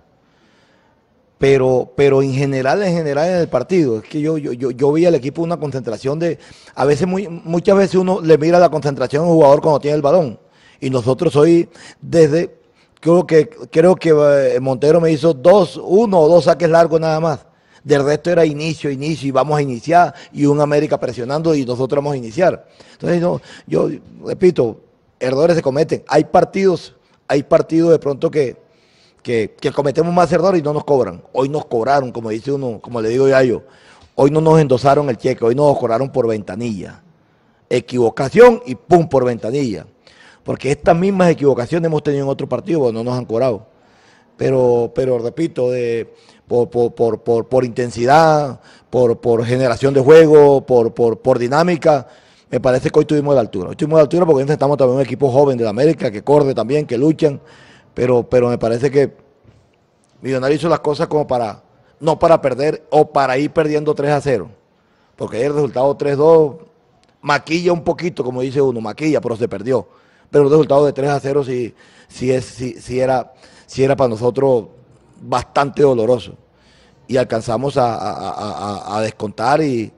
[SPEAKER 8] Pero, pero en general, en general en el partido, es que yo, yo, yo, yo vi al equipo una concentración de, a veces, muy, muchas veces uno le mira la concentración al jugador cuando tiene el balón. Y nosotros hoy, desde, creo que, creo que eh, Montero me hizo dos, uno o dos saques largos nada más. Del resto era inicio, inicio, y vamos a iniciar, y un América presionando, y nosotros vamos a iniciar. Entonces, yo repito, errores se cometen. Hay partidos hay partidos de pronto que, que, cometemos más errores y no nos cobran. Hoy nos cobraron, como dice uno, como le digo ya yo. Hoy no nos endosaron el cheque, hoy nos cobraron por ventanilla. Equivocación y pum por ventanilla. Porque estas mismas equivocaciones hemos tenido en otros partidos, no nos han cobrado. Pero, pero repito, de, por, por, por, por, intensidad, por, generación de juego, por dinámica, me parece que hoy tuvimos la altura. Hoy tuvimos la altura porque estamos también un equipo joven de la América que corre también, que luchan, pero, pero me parece que Millonarios hizo las cosas como para, no para perder o para ir perdiendo 3 a 0. Porque el resultado 3-2 maquilla un poquito, como dice uno, maquilla, pero se perdió. Pero el resultado de 3 a 0 sí, sí, es, sí, era, sí era para nosotros bastante doloroso. Y alcanzamos a, descontar y,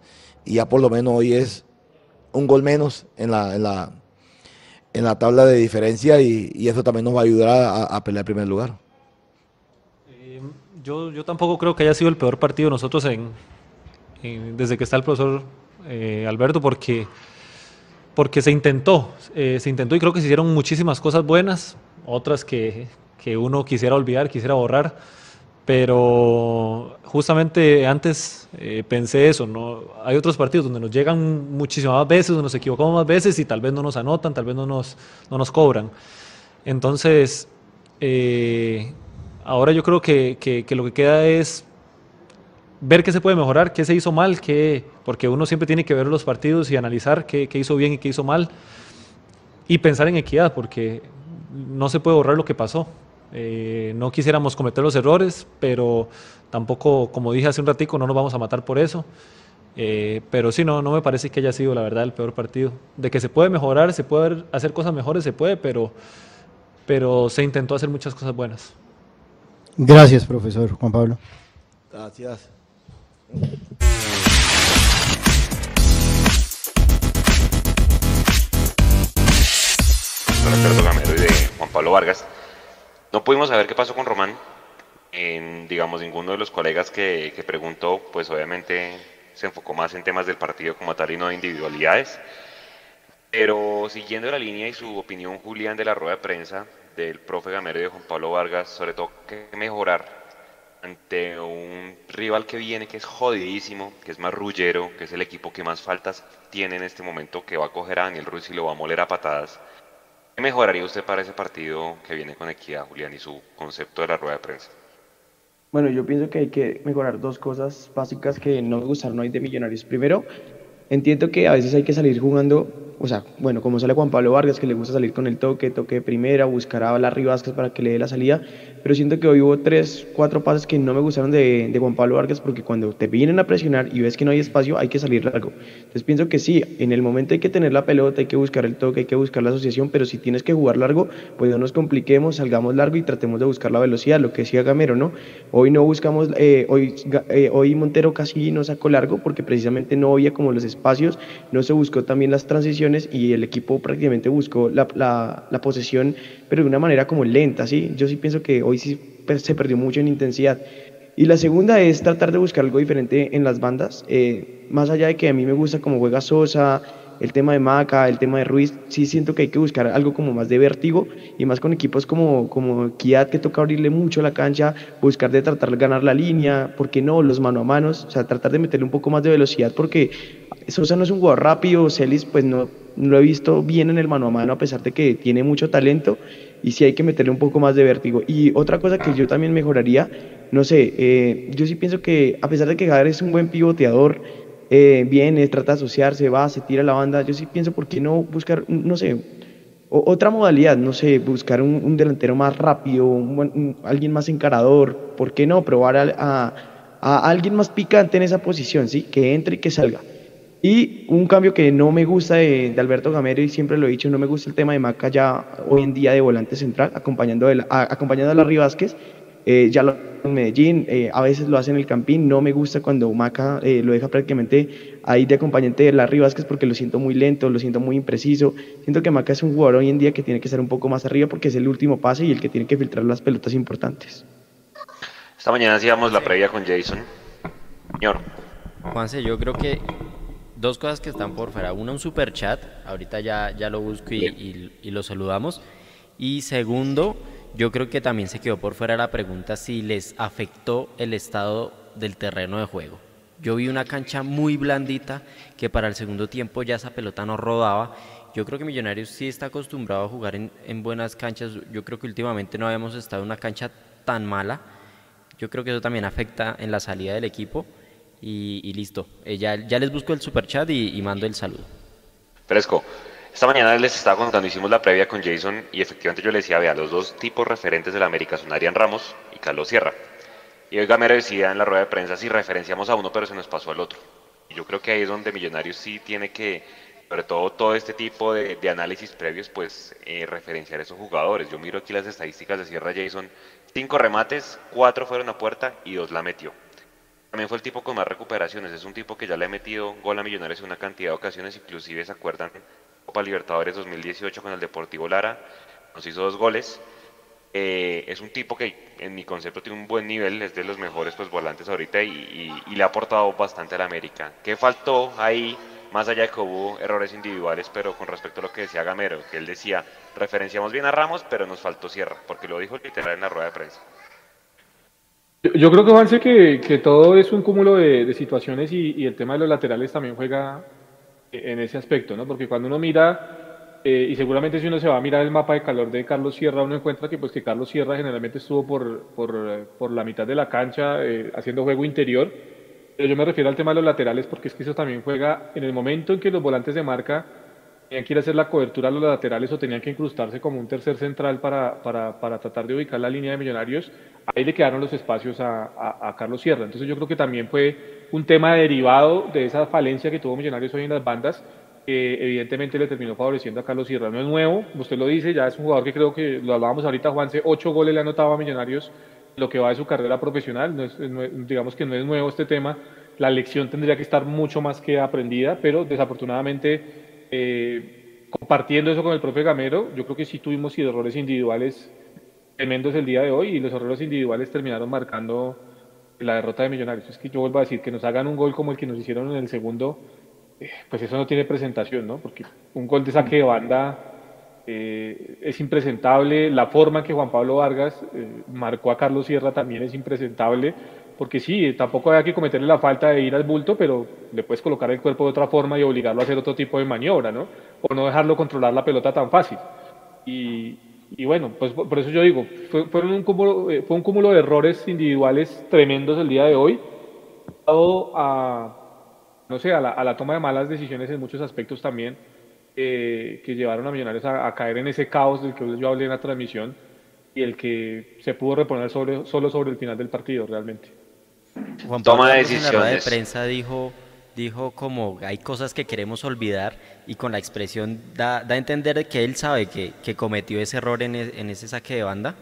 [SPEAKER 8] y ya por lo menos hoy es un gol menos en la, en la, en la tabla de diferencia y, eso también nos va a ayudar a, pelear el primer lugar.
[SPEAKER 9] Eh, yo, yo tampoco creo que haya sido el peor partido nosotros en, desde que está el profesor eh, Alberto porque, porque se intentó, eh, se intentó y creo que se hicieron muchísimas cosas buenas, otras que, que uno quisiera olvidar, quisiera borrar pero justamente antes eh, pensé eso, ¿no? Hay otros partidos donde nos llegan muchísimas veces, donde nos equivocamos más veces y tal vez no nos anotan, tal vez no nos, no nos cobran. Entonces, eh, ahora yo creo que, que, lo que queda es ver qué se puede mejorar, qué se hizo mal, qué, porque uno siempre tiene que ver los partidos y analizar qué, qué hizo bien y qué hizo mal, y pensar en equidad, porque no se puede borrar lo que pasó. Eh, no quisiéramos cometer los errores, pero tampoco, como dije hace un ratico, no nos vamos a matar por eso. Eh, pero sí, no, no me parece que haya sido la verdad el peor partido. De que se puede mejorar, se puede hacer cosas mejores, se puede, pero, pero se intentó hacer muchas cosas buenas.
[SPEAKER 10] Gracias, profesor Juan Pablo.
[SPEAKER 8] Gracias.
[SPEAKER 1] Gamero y de Juan Pablo Vargas. No pudimos saber qué pasó con Román. En, digamos, ninguno de los colegas que, que preguntó, pues obviamente se enfocó más en temas del partido como tal y no de individualidades. Pero siguiendo la línea y su opinión, Julián, de la rueda de prensa del profe Gamero y de Juan Pablo Vargas, sobre todo que mejorar ante un rival que viene, que es jodidísimo, que es más rullero, que es el equipo que más faltas tiene en este momento, que va a coger a Daniel Ruiz y lo va a moler a patadas. ¿Qué mejoraría usted para ese partido que viene con Equidad, Julián, y su concepto de la rueda de prensa?
[SPEAKER 5] Bueno, yo pienso que hay que mejorar dos cosas básicas que no me gustaron hoy de Millonarios. Primero, entiendo que a veces hay que salir jugando o sea, bueno, como sale Juan Pablo Vargas, que le gusta salir con el toque, toque de primera, buscar a Larry Vázquez para que le dé la salida, pero siento que hoy hubo tres, cuatro pases que no me gustaron de, de, Juan Pablo Vargas, porque cuando te vienen a presionar y ves que no hay espacio, hay que salir largo. Entonces pienso que sí, en el momento hay que tener la pelota, hay que buscar el toque, hay que buscar la asociación, pero si tienes que jugar largo, pues no nos compliquemos, salgamos largo y tratemos de buscar la velocidad, lo que decía Gamero, ¿no? Hoy no buscamos, eh, hoy, eh, hoy Montero casi no sacó largo porque precisamente no había como los espacios, no se buscó también las transiciones y el equipo prácticamente buscó la, la, posesión, pero de una manera como lenta, ¿sí? Yo sí pienso que hoy sí se perdió mucho en intensidad. Y la segunda es tratar de buscar algo diferente en las bandas, eh, más allá de que a mí me gusta como juega Sosa, el tema de Maca, el tema de Ruiz, sí siento que hay que buscar algo como más de vértigo y más con equipos como, como Kiat que toca abrirle mucho la cancha, buscar de tratar de ganar la línea, ¿por qué no? Los mano a manos, o sea, tratar de meterle un poco más de velocidad porque Sosa no es un jugador rápido, Celis pues no, lo he visto bien en el mano a mano a pesar de que tiene mucho talento y sí hay que meterle un poco más de vértigo. Y otra cosa que yo también mejoraría, no sé, eh, yo sí pienso que a pesar de que Javier es un buen pivoteador, eh, viene, trata de asociarse, va, se tira la banda. Yo sí pienso, ¿por qué no buscar, no sé, otra modalidad? No sé, buscar un, delantero más rápido, alguien más encarador. ¿Por qué no probar a, alguien más picante en esa posición, ¿sí? Que entre y que salga. Y un cambio que no me gusta de, Alberto Gamero, y siempre lo he dicho, no me gusta el tema de Maca ya hoy en día de volante central, acompañando, acompañando a Larry Vázquez. Eh, ya lo en Medellín, eh, a veces lo hace en el Campín, no me gusta cuando Maca eh, lo deja prácticamente ahí de acompañante de Larry Vázquez porque lo siento muy lento, lo siento muy impreciso, siento que Maca es un jugador hoy en día que tiene que estar un poco más arriba porque es el último pase y el que tiene que filtrar las pelotas importantes.
[SPEAKER 1] Esta mañana hacíamos la previa con Jason. Señor.
[SPEAKER 6] Juanse, yo creo que dos cosas que están por fuera. Una, un super chat, ahorita ya, ya lo busco y, y lo saludamos. Y segundo, yo creo que también se quedó por fuera la pregunta si les afectó el estado del terreno de juego. Yo vi una cancha muy blandita que para el segundo tiempo ya esa pelota no rodaba. Yo creo que Millonarios sí está acostumbrado a jugar en, buenas canchas. Yo creo que últimamente no habíamos estado en una cancha tan mala. Yo creo que eso también afecta en la salida del equipo. Y, listo. Eh, ya, les busco el super chat y, mando el saludo.
[SPEAKER 1] Fresco. Esta mañana les estaba contando, hicimos la previa con Jason y efectivamente yo le decía, vea, los dos tipos referentes de la América son Arián Ramos y Carlos Sierra. Y hoy Gamero decía en la rueda de prensa si referenciamos a uno pero se nos pasó al otro. Y yo creo que ahí es donde Millonarios sí tiene que, sobre todo todo este tipo de, análisis previos, pues eh, referenciar esos jugadores. Yo miro aquí las estadísticas de Sierra Jason, cinco remates, cuatro fueron a puerta y dos la metió. También fue el tipo con más recuperaciones, es un tipo que ya le ha metido gol a Millonarios en una cantidad de ocasiones, inclusive se acuerdan Copa Libertadores 2018 con el Deportivo Lara, nos hizo dos goles. Eh, es un tipo que en mi concepto tiene un buen nivel, es de los mejores pues, volantes ahorita y, le ha aportado bastante a la América. ¿Qué faltó ahí? Más allá de que hubo errores individuales, pero con respecto a lo que decía Gamero, que él decía, referenciamos bien a Ramos, pero nos faltó Sierra, porque lo dijo literal en la rueda de prensa.
[SPEAKER 2] Yo, creo que Juanse que, que todo es un cúmulo de, situaciones y, y, el tema de los laterales también juega en ese aspecto, ¿no? Porque cuando uno mira, eh, y seguramente si uno se va a mirar el mapa de calor de Carlos Sierra, uno encuentra que, pues, que Carlos Sierra generalmente estuvo por, por, por la mitad de la cancha eh, haciendo juego interior. Pero yo me refiero al tema de los laterales porque es que eso también juega en el momento en que los volantes de marca tenían que ir a hacer la cobertura a los laterales o tenían que incrustarse como un tercer central para, para, para tratar de ubicar la línea de millonarios, ahí le quedaron los espacios a, a, Carlos Sierra. Entonces yo creo que también fue un tema derivado de esa falencia que tuvo Millonarios hoy en las bandas, que evidentemente le terminó favoreciendo a Carlos Sierra. No es nuevo, usted lo dice, ya es un jugador que creo que lo hablábamos ahorita, Juanse, ocho goles le ha anotado a Millonarios lo que va de su carrera profesional, no es, digamos que no es nuevo este tema, la lección tendría que estar mucho más que aprendida, pero desafortunadamente eh, compartiendo eso con el propio Gamero, yo creo que sí tuvimos errores individuales tremendos el día de hoy y los errores individuales terminaron marcando la derrota de Millonarios. Es que yo vuelvo a decir que nos hagan un gol como el que nos hicieron en el segundo, eh, pues eso no tiene presentación, ¿no? Porque un gol de saque de banda eh, es impresentable, la forma en que Juan Pablo Vargas marcó a Carlos Sierra también es impresentable porque sí, tampoco hay que cometerle la falta de ir al bulto, pero le puedes colocar el cuerpo de otra forma y obligarlo a hacer otro tipo de maniobra, ¿no? O no dejarlo controlar la pelota tan fácil. Y, bueno, pues por eso yo digo, fue, un cúmulo, eh, fue un cúmulo de errores individuales tremendos el día de hoy, dado a, no sé, a la, toma de malas decisiones en muchos aspectos también, eh, que llevaron a Millonarios a, caer en ese caos del que yo hablé en la transmisión y el que se pudo reponer solo sobre el final del partido realmente.
[SPEAKER 6] Juan Pablo Toma decisiones. En la rueda de prensa dijo, dijo como hay cosas que queremos olvidar y con la expresión da, da a entender que él sabe que, que cometió ese error en, e, en, ese saque de banda.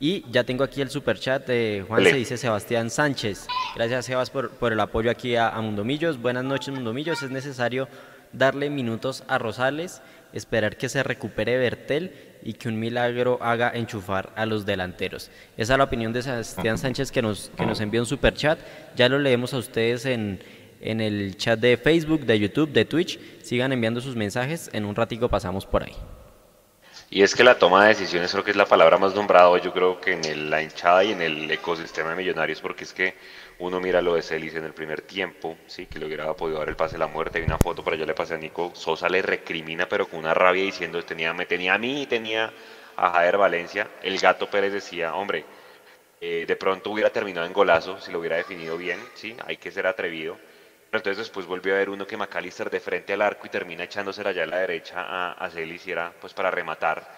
[SPEAKER 6] Y ya tengo aquí el super chat de Juan, se dice Sebastián Sánchez. Gracias Sebas por, por el apoyo aquí a, a Mundomillos. Buenas noches Mundomillos. Es necesario darle minutos a Rosales esperar que se recupere Bertel y que un milagro haga enchufar a los delanteros. Esa es la opinión de Sebastián Sánchez que nos, que nos envió un super chat. Ya lo leemos a ustedes en, en el chat de Facebook, de YouTube, de Twitch. Sigan enviando sus mensajes. En un ratico pasamos por ahí.
[SPEAKER 1] Y es que la toma de decisiones creo que es la palabra más nombrada yo creo que en la hinchada y en el ecosistema de millonarios, porque es que uno mira lo de Celis en el primer tiempo, sí, que le hubiera podido dar el pase de la muerte, hay una foto, pero ya le pasé a Nico, Sosa le recrimina, pero con una rabia diciendo, tenía, me tenía a mí y tenía a Jader Valencia, el gato Pérez decía, hombre, eh, de pronto hubiera terminado en golazo si lo hubiera definido bien, sí, hay que ser atrevido, entonces después volvió a ver uno que McAllister de frente al arco y termina echándose allá a la derecha a, a Celis y era pues para rematar.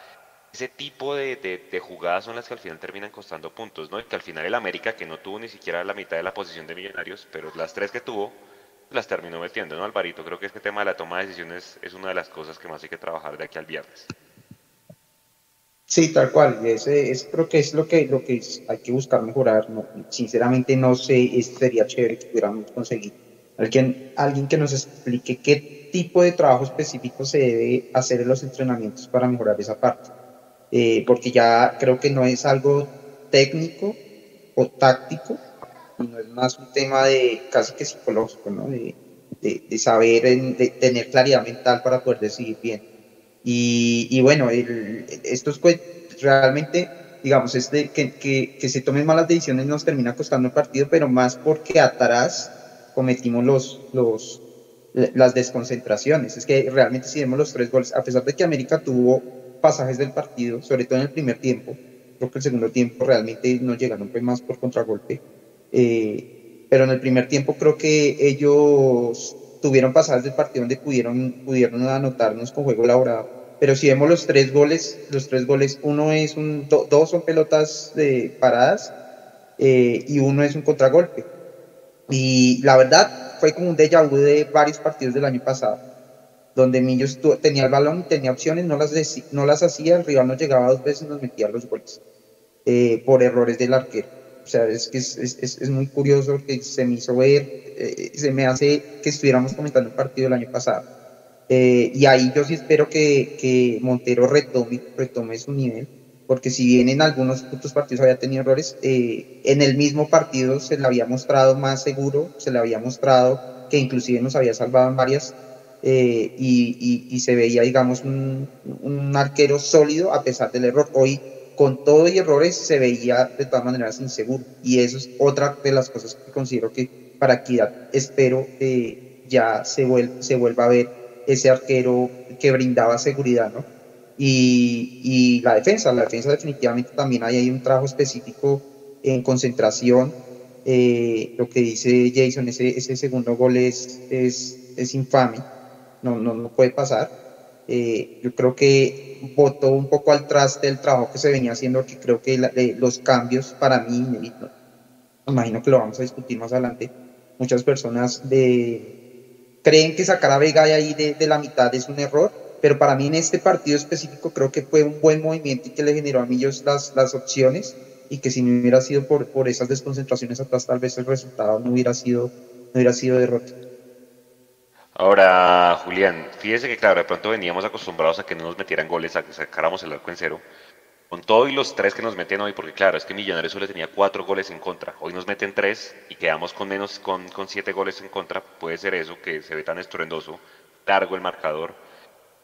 [SPEAKER 1] Ese tipo de, jugadas son las que al final terminan costando puntos, ¿no? Y que al final el América, que no tuvo ni siquiera la mitad de la posición de Millonarios, pero las tres que tuvo, las terminó metiendo, ¿no, Alvarito? Creo que este tema de la toma de decisiones es una de las cosas que más hay que trabajar de aquí al viernes.
[SPEAKER 3] Sí, tal cual. Ese, es, creo que es lo que, hay que buscar mejorar. Sinceramente no sé, sería chévere que pudiéramos conseguir Alguien, alguien que nos explique qué tipo de trabajo específico se debe hacer en los entrenamientos para mejorar esa parte. Eh, porque ya creo que no es algo técnico o táctico, y no es más un tema de casi que psicológico, ¿no? de, de, saber, de tener claridad mental para poder decidir bien. Y, y bueno, el, estos realmente, digamos, este, que, que, que se tomen malas decisiones nos termina costando el partido, pero más porque atrás cometimos los, los, las desconcentraciones. Es que realmente si vemos los tres goles, a pesar de que América tuvo pasajes del partido, sobre todo en el primer tiempo, creo que el segundo tiempo realmente no llegaron pues más por contragolpe. Eh, pero en el primer tiempo creo que ellos tuvieron pasajes del partido donde pudieron, pudieron anotarnos con juego elaborado. Pero si vemos los tres goles, los tres goles, uno es un, dos son pelotas de paradas eh, y uno es un contragolpe. Y la verdad fue como un déjà vu de varios partidos del año pasado, donde Millos tenía el balón, tenía opciones, no las, no las hacía, el rival no llegaba dos veces y nos metía los goles eh, por errores del arquero. O sea, es es, es, es muy curioso que se me hizo ver, eh, se me hace que estuviéramos comentando el partido del año pasado. Eh, y ahí yo sí espero que, que Montero retome, retome su nivel porque si bien en algunos otros partidos había tenido errores, en el mismo partido se le había mostrado más seguro, se le había mostrado que inclusive nos había salvado en varias eh, y, y, se veía, digamos, un, un, arquero sólido a pesar del error. Hoy, con todo y errores, se veía de todas maneras inseguro y eso es otra de las cosas que considero que para Equidad espero que ya se, se vuelva a ver ese arquero que brindaba seguridad, ¿no? Y, y, la defensa, la defensa definitivamente también hay, hay un trabajo específico en concentración. Eh, lo que dice Jason, ese, ese segundo gol es, es, es infame, no, no, no, puede pasar. Eh, yo creo que votó un poco al traste el trabajo que se venía haciendo, que creo que los cambios para mí, imagino que lo vamos a discutir más adelante, muchas personas de, creen que sacar a Vega ahí de, de la mitad es un error, pero para mí en este partido específico creo que fue un buen movimiento y que le generó a Millos las, las opciones y que si no hubiera sido por, por esas desconcentraciones atrás, tal vez el resultado no hubiera sido, no hubiera sido derrota.
[SPEAKER 1] Ahora, Julián, fíjese que claro, de pronto veníamos acostumbrados a que no nos metieran goles, a que sacáramos el arco en cero. Con todo y los tres que nos meten hoy, porque claro, es que Millonarios solo tenía cuatro goles en contra. Hoy nos meten tres y quedamos con menos, con, con siete goles en contra. Puede ser eso, que se ve tan estruendoso, largo el marcador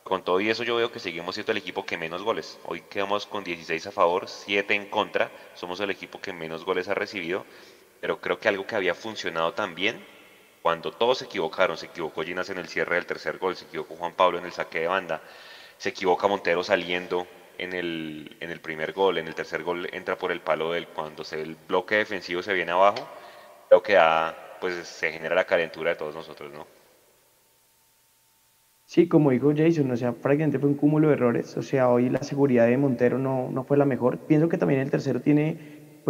[SPEAKER 1] con todo y eso yo veo que seguimos siendo el equipo que menos goles. Hoy quedamos con 16 a favor, 7 en contra. Somos el equipo que menos goles ha recibido. Pero creo que algo que había funcionado también, cuando todos se equivocaron, se equivocó Ginas en el cierre del tercer gol, se equivocó Juan Pablo en el saque de banda, se equivoca Montero saliendo en el, en el primer gol, en el tercer gol entra por el palo del cuando el bloque defensivo se viene abajo, creo que pues se genera la calentura de todos nosotros, ¿no?
[SPEAKER 5] Sí, como dijo Jason, o sea, prácticamente fue un cúmulo de errores. O sea, hoy la seguridad de Montero no, no fue la mejor. Pienso que también el tercero tiene,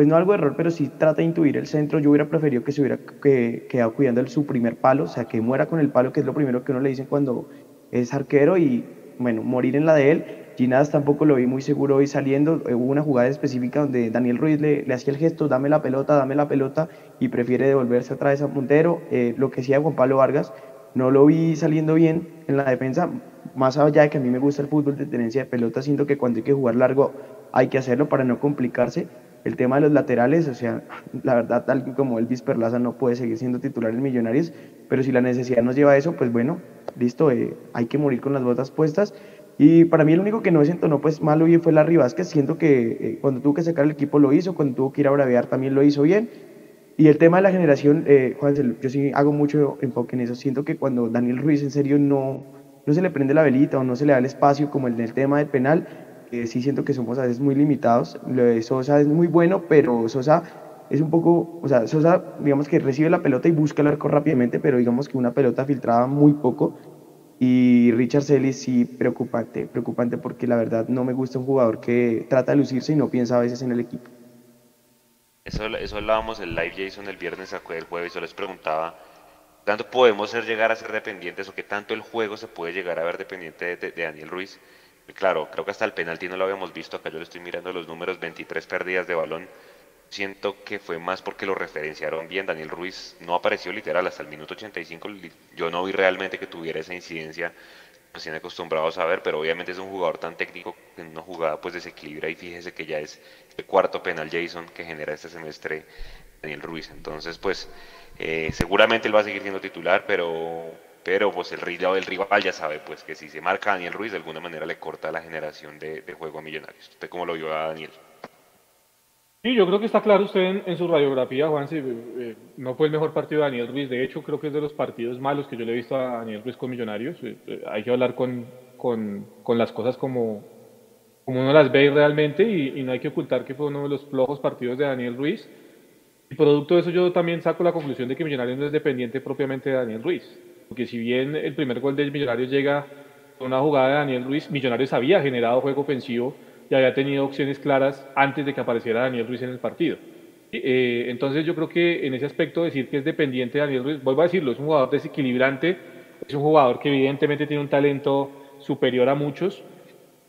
[SPEAKER 5] pues no algo de error, pero sí trata de intuir el centro. Yo hubiera preferido que se hubiera que, quedado cuidando el, su primer palo, o sea, que muera con el palo, que es lo primero que uno le dicen cuando es arquero, y bueno, morir en la de él. Ginadas tampoco lo vi muy seguro hoy saliendo. Hubo una jugada específica donde Daniel Ruiz le, le hacía el gesto, dame la pelota, dame la pelota, y prefiere devolverse otra vez a Montero. Eh, lo que decía Juan Pablo Vargas, no lo vi saliendo bien en la defensa. más allá de que a mí me gusta el fútbol de tenencia de pelota, siento que cuando hay que jugar largo hay que hacerlo para no complicarse. El tema de los laterales, o sea, la verdad, alguien como Elvis Perlaza no puede seguir siendo titular en Millonarios, pero si la necesidad nos lleva a eso, pues bueno, listo, eh, hay que morir con las botas puestas. Y para mí el único que no se entonó pues malo bien fue Larry Vázquez, siento que eh, cuando tuvo que sacar el equipo lo hizo, cuando tuvo que ir a bravear también lo hizo bien. Y el tema de la generación, eh, Juan, yo sí hago mucho enfoque en eso, siento que cuando Daniel Ruiz en serio no, no se le prende la velita o no se le da el espacio como en el tema del penal, eh, sí siento que somos a veces muy limitados. Lo de Sosa es muy bueno, pero Sosa es un poco, o sea, Sosa digamos que recibe la pelota y busca el arco rápidamente, pero digamos que una pelota filtrada muy poco. Y Richard Celis sí preocupante, preocupante porque la verdad no me gusta un jugador que trata de lucirse y no piensa a veces en el equipo.
[SPEAKER 1] Eso, eso hablábamos el live Jason el viernes, el jueves, yo les preguntaba tanto podemos ser, llegar a ser dependientes o que tanto el juego se puede llegar a ver dependiente de, Daniel Ruiz. Claro, creo que hasta el penalti no lo habíamos visto, acá yo le estoy mirando los números, 23 pérdidas de balón. Siento que fue más porque lo referenciaron bien. Daniel Ruiz no apareció literal hasta el minuto 85. Yo no vi realmente que tuviera esa incidencia nos tiene acostumbrados a ver, pero obviamente es un jugador tan técnico que en una jugada pues desequilibra y fíjese que ya es el cuarto penal Jason que genera este semestre Daniel Ruiz. Entonces pues eh, seguramente él va a seguir siendo titular, pero, pero pues el rival, el rival ya sabe pues que si se marca a Daniel Ruiz de alguna manera le corta la generación de, juego a Millonarios. ¿Usted cómo lo vio a Daniel?
[SPEAKER 2] Sí, yo creo que está claro usted en, su radiografía, Juan, si, eh, no fue el mejor partido de Daniel Ruiz, de hecho creo que es de los partidos malos que yo le he visto a Daniel Ruiz con Millonarios, eh, hay que hablar con, con, con, las cosas como, como uno las ve realmente y, y, no hay que ocultar que fue uno de los flojos partidos de Daniel Ruiz. Y producto de eso yo también saco la conclusión de que Millonarios no es dependiente propiamente de Daniel Ruiz. Porque si bien el primer gol de Millonarios llega con una jugada de Daniel Ruiz, Millonarios había generado juego ofensivo y había tenido opciones claras antes de que apareciera Daniel Ruiz en el partido. Eh, entonces yo creo que en ese aspecto decir que es dependiente de Daniel Ruiz, vuelvo a decirlo, es un jugador desequilibrante, es un jugador que evidentemente tiene un talento superior a muchos,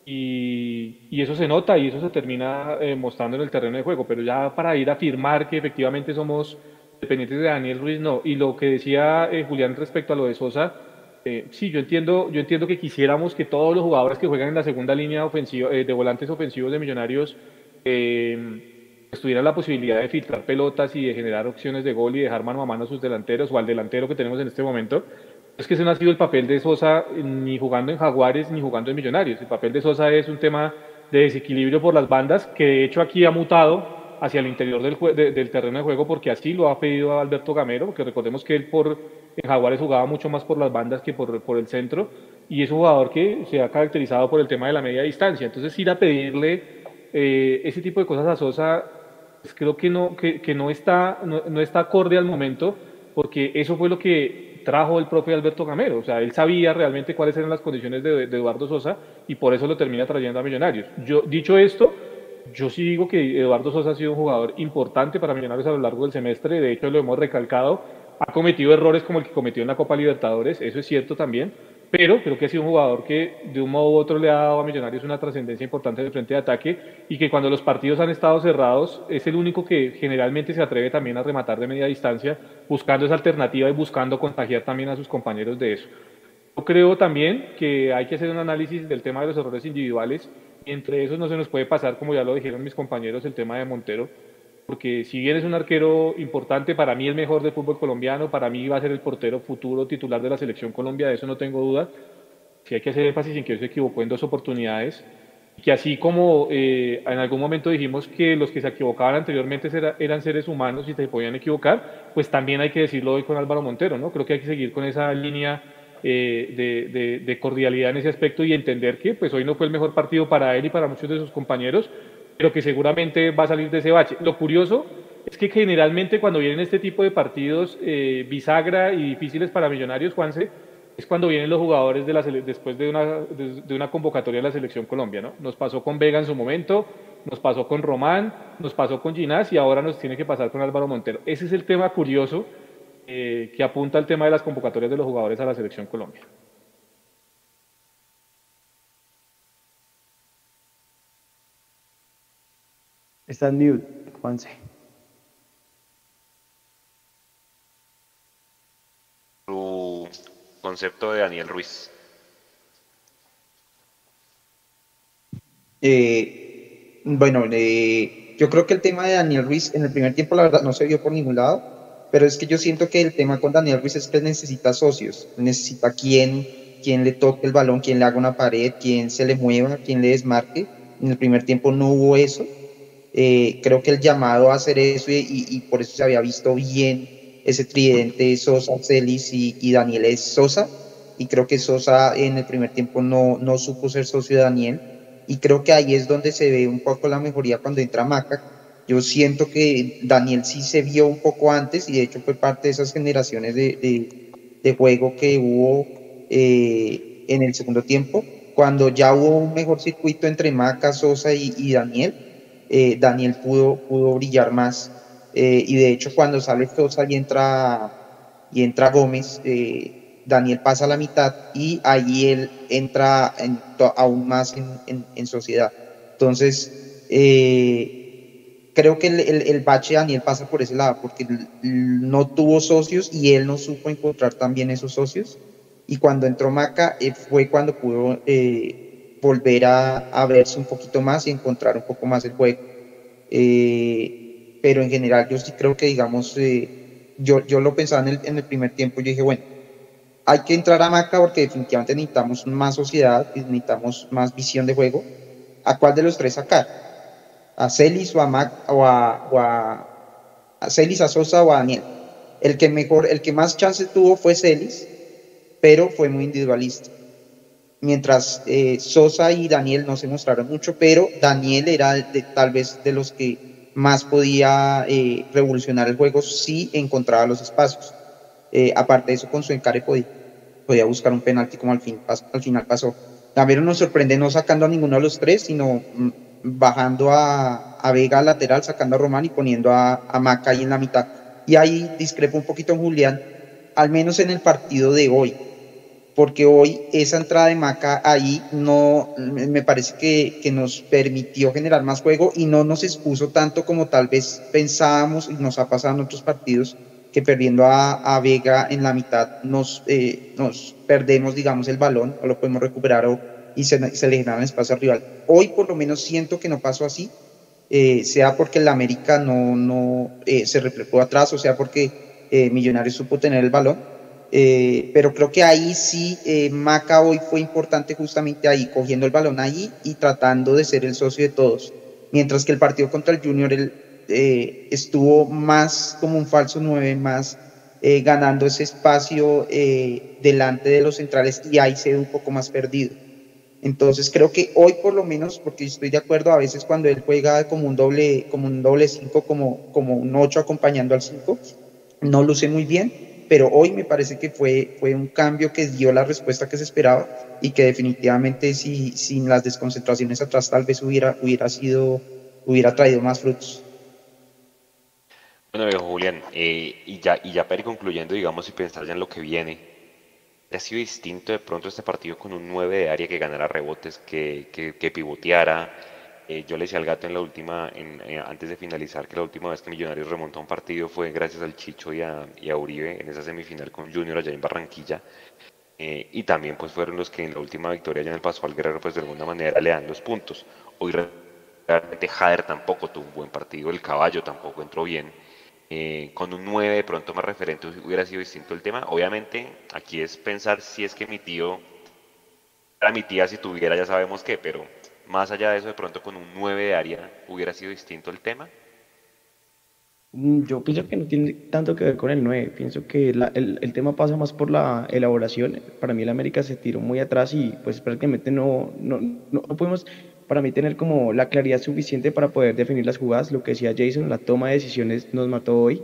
[SPEAKER 2] y, eso se nota y eso se termina eh, mostrando en el terreno de juego, pero ya para ir a afirmar que efectivamente somos dependientes de Daniel Ruiz, no. Y lo que decía eh, Julián respecto a lo de Sosa, eh, sí, yo entiendo, yo entiendo que quisiéramos que todos los jugadores que juegan en la segunda línea ofensiva, de volantes ofensivos de Millonarios tuvieran la posibilidad de filtrar pelotas y de generar opciones de gol y dejar mano a mano a sus delanteros o al delantero que tenemos en este momento, es que ese no ha sido el papel de Sosa ni jugando en Jaguares ni jugando en Millonarios. El papel de Sosa es un tema de desequilibrio por las bandas, que de hecho aquí ha mutado hacia el interior del, del terreno de juego porque así lo ha pedido Alberto Gamero, porque recordemos que él por, en Jaguares jugaba mucho más por las bandas que por, por el centro, y es un jugador que se ha caracterizado por el tema de la media distancia. Entonces ir a pedirle eh, ese tipo de cosas a Sosa, pues creo que no, que, que no, está, no, no está acorde al momento, porque eso fue lo que trajo el profe Alberto Gamero. O sea, él sabía realmente cuáles eran las condiciones de, Eduardo Sosa y por eso lo termina trayendo a Millonarios. Yo, dicho esto, yo sí digo que Eduardo Sosa ha sido un jugador importante para Millonarios a lo largo del semestre. De hecho, lo hemos recalcado. Ha cometido errores como el que cometió en la Copa Libertadores, eso es cierto también pero creo que ha sido un jugador que de un modo u otro le ha dado a Millonarios una trascendencia importante de frente de ataque y que cuando los partidos han estado cerrados es el único que generalmente se atreve también a rematar de media distancia, buscando esa alternativa y buscando contagiar también a sus compañeros de eso. Yo creo también que hay que hacer un análisis del tema de los errores individuales entre esos no se nos puede pasar, como ya lo dijeron mis compañeros, el tema de Montero porque si bien es un arquero importante, para mí el mejor del fútbol colombiano, para mí va a ser el portero futuro titular de la selección Colombia, de eso no tengo duda. Sí hay que hacer énfasis en que se equivocó en dos oportunidades, que así como eh, en algún momento dijimos que los que se equivocaban anteriormente eran seres humanos y se podían equivocar, pues también hay que decirlo hoy con Álvaro Montero, ¿no? Creo que hay que seguir con esa línea eh, de, cordialidad en ese aspecto y entender que pues hoy no fue el mejor partido para él y para muchos de sus compañeros, pero que seguramente va a salir de ese bache. Lo curioso es que generalmente cuando vienen este tipo de partidos eh, bisagra y difíciles para Millonarios, Juanse, es cuando vienen los jugadores de la después de una, de, una convocatoria de la Selección Colombia. ¿no? Nos pasó con Vega en su momento, nos pasó con Román, nos pasó con Ginás y ahora nos tiene que pasar con Álvaro Montero. Ese es el tema curioso eh, que apunta al tema de las convocatorias de los jugadores a la Selección Colombia.
[SPEAKER 5] Está en mute, Juanse.
[SPEAKER 1] Tu concepto de Daniel Ruiz.
[SPEAKER 3] Eh, bueno, eh, yo creo que el tema de Daniel Ruiz en el primer tiempo, la verdad, no se vio por ningún lado, pero es que yo siento que el tema con Daniel Ruiz es que necesita socios, necesita quien, quien le toque el balón, quien le haga una pared, quien se le mueva, quien le desmarque. En el primer tiempo no hubo eso. Eh, creo que el llamado a hacer eso y, por eso se había visto bien ese tridente Sosa, Celis y, Daniel es Sosa. Y creo que Sosa en el primer tiempo no, no supo ser socio de Daniel. Y creo que ahí es donde se ve un poco la mejoría cuando entra Maca. Yo siento que Daniel sí se vio un poco antes y de hecho fue parte de esas generaciones de, de, juego que hubo eh, en el segundo tiempo. Cuando ya hubo un mejor circuito entre Maca, Sosa y Daniel, eh, Daniel pudo, pudo brillar más. Eh, y de hecho, cuando sale Sosa y entra, y entra Gómez, Daniel pasa a la mitad y ahí él entra aún más en, sociedad. Entonces, creo que el, el, bache de Daniel pasa por ese lado, porque no tuvo socios y él no supo encontrar también esos socios. Y cuando entró Maca fue cuando pudo volver a, verse un poquito más y encontrar un poco más el juego. Eh, pero en general yo sí creo que, digamos, eh, yo, yo lo pensaba en el, en el primer tiempo, yo dije, bueno, hay que entrar a Maca porque definitivamente necesitamos más sociedad, necesitamos más visión de juego. ¿A cuál de los tres sacar? ¿A Celis o a Mac o a, Celis, a Sosa o a Daniel? El que mejor, el que más chance tuvo fue Celis, pero fue muy individualista mientras eh, Sosa y Daniel no se mostraron mucho, pero Daniel era tal vez de los que más podía eh, revolucionar el juego si encontraba los espacios. Eh, aparte de eso, con su encare podía, podía buscar un penalti como al, fin, al final pasó. También nos sorprende no sacando a ninguno de los tres, sino mm, bajando a, a, Vega lateral, sacando a Román y poniendo a, a Maca ahí en la mitad. Y ahí discrepo un poquito en Julián, al menos en el partido de hoy porque hoy esa entrada de Maca ahí no me parece que, nos permitió generar más juego y no nos expuso tanto como tal vez pensábamos y nos ha pasado en otros partidos que perdiendo a, Vega en la mitad nos, eh, nos perdemos digamos el balón o lo podemos recuperar o, y se, se le genera espacio al rival. Hoy por lo menos siento que no pasó así, eh, sea porque el América no, no eh, se replegó atrás o sea porque Millonarios supo tener el balón eh, pero creo que ahí sí, eh, Maca hoy fue importante justamente ahí, cogiendo el balón ahí y tratando de ser el socio de todos. Mientras que el partido contra el Junior él, eh, estuvo más como un falso 9, más ganando ese espacio delante de los centrales y ahí se ve un poco más perdido. Entonces creo que hoy por lo menos, porque estoy de acuerdo, a veces cuando él juega como un doble, como un doble 5, como, como un 8 acompañando al 5, no luce muy bien pero hoy me parece que fue, fue un cambio que dio la respuesta que se esperaba y que definitivamente si, sin las desconcentraciones atrás tal vez hubiera, hubiera sido, hubiera traído más frutos.
[SPEAKER 1] Bueno, Julián, eh, y, ya, y ya para ir concluyendo, digamos, y pensar ya en lo que viene, ¿ha sido distinto de pronto este partido con un 9 de área que ganara rebotes, que, que, que pivoteara, eh, yo le decía al gato en la última, eh, antes de finalizar, que la última vez que Millonarios remontó un partido fue gracias al Chicho y a, Uribe en esa semifinal con Junior allá en Barranquilla. Eh, y también pues fueron los que en la última victoria allá en el Paso al Guerrero pues de alguna manera le dan los puntos. Hoy realmente Jader tampoco tuvo un buen partido, el caballo tampoco entró bien. Con un 9 de pronto más referente hubiera sido distinto el tema. Obviamente aquí es pensar si es que mi tío, era mi tía si tuviera ya sabemos qué, pero más allá de eso, de pronto con un 9 de área, ¿hubiera sido distinto el tema?
[SPEAKER 5] Mm, yo pienso que no tiene tanto que ver con el 9, pienso que el, el, tema pasa más por la elaboración. Para mí el América se tiró muy atrás y pues prácticamente no, no, no, podemos para mí tener como la claridad suficiente para poder definir las jugadas. Lo que decía Jason, la toma de decisiones nos mató hoy.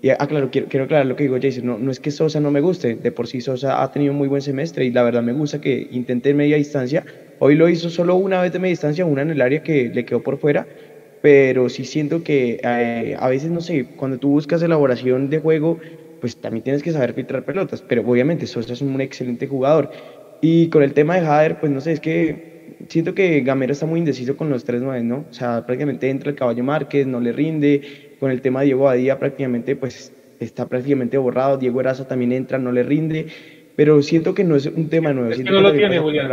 [SPEAKER 5] Y aclaro, quiero, quiero aclarar lo que digo Jason, no, no es que Sosa no me guste, de por sí Sosa ha tenido muy buen semestre y la verdad me gusta que intente en media distancia Hoy lo hizo solo una vez de media distancia, una en el área que le quedó por fuera, pero sí siento que eh, a veces, no sé, cuando tú buscas elaboración de juego, pues también tienes que saber filtrar pelotas, pero obviamente Sosa es un excelente jugador. Y con el tema de Jader, pues no sé, es que siento que Gamero está muy indeciso con los tres nueve, ¿no? O sea, prácticamente entra el caballo Márquez, no le rinde, con el tema de Diego Badía prácticamente pues está prácticamente borrado, Diego Eraza también entra, no le rinde, pero siento que no es un tema nuevo.
[SPEAKER 2] Es que no lo tiene, Julián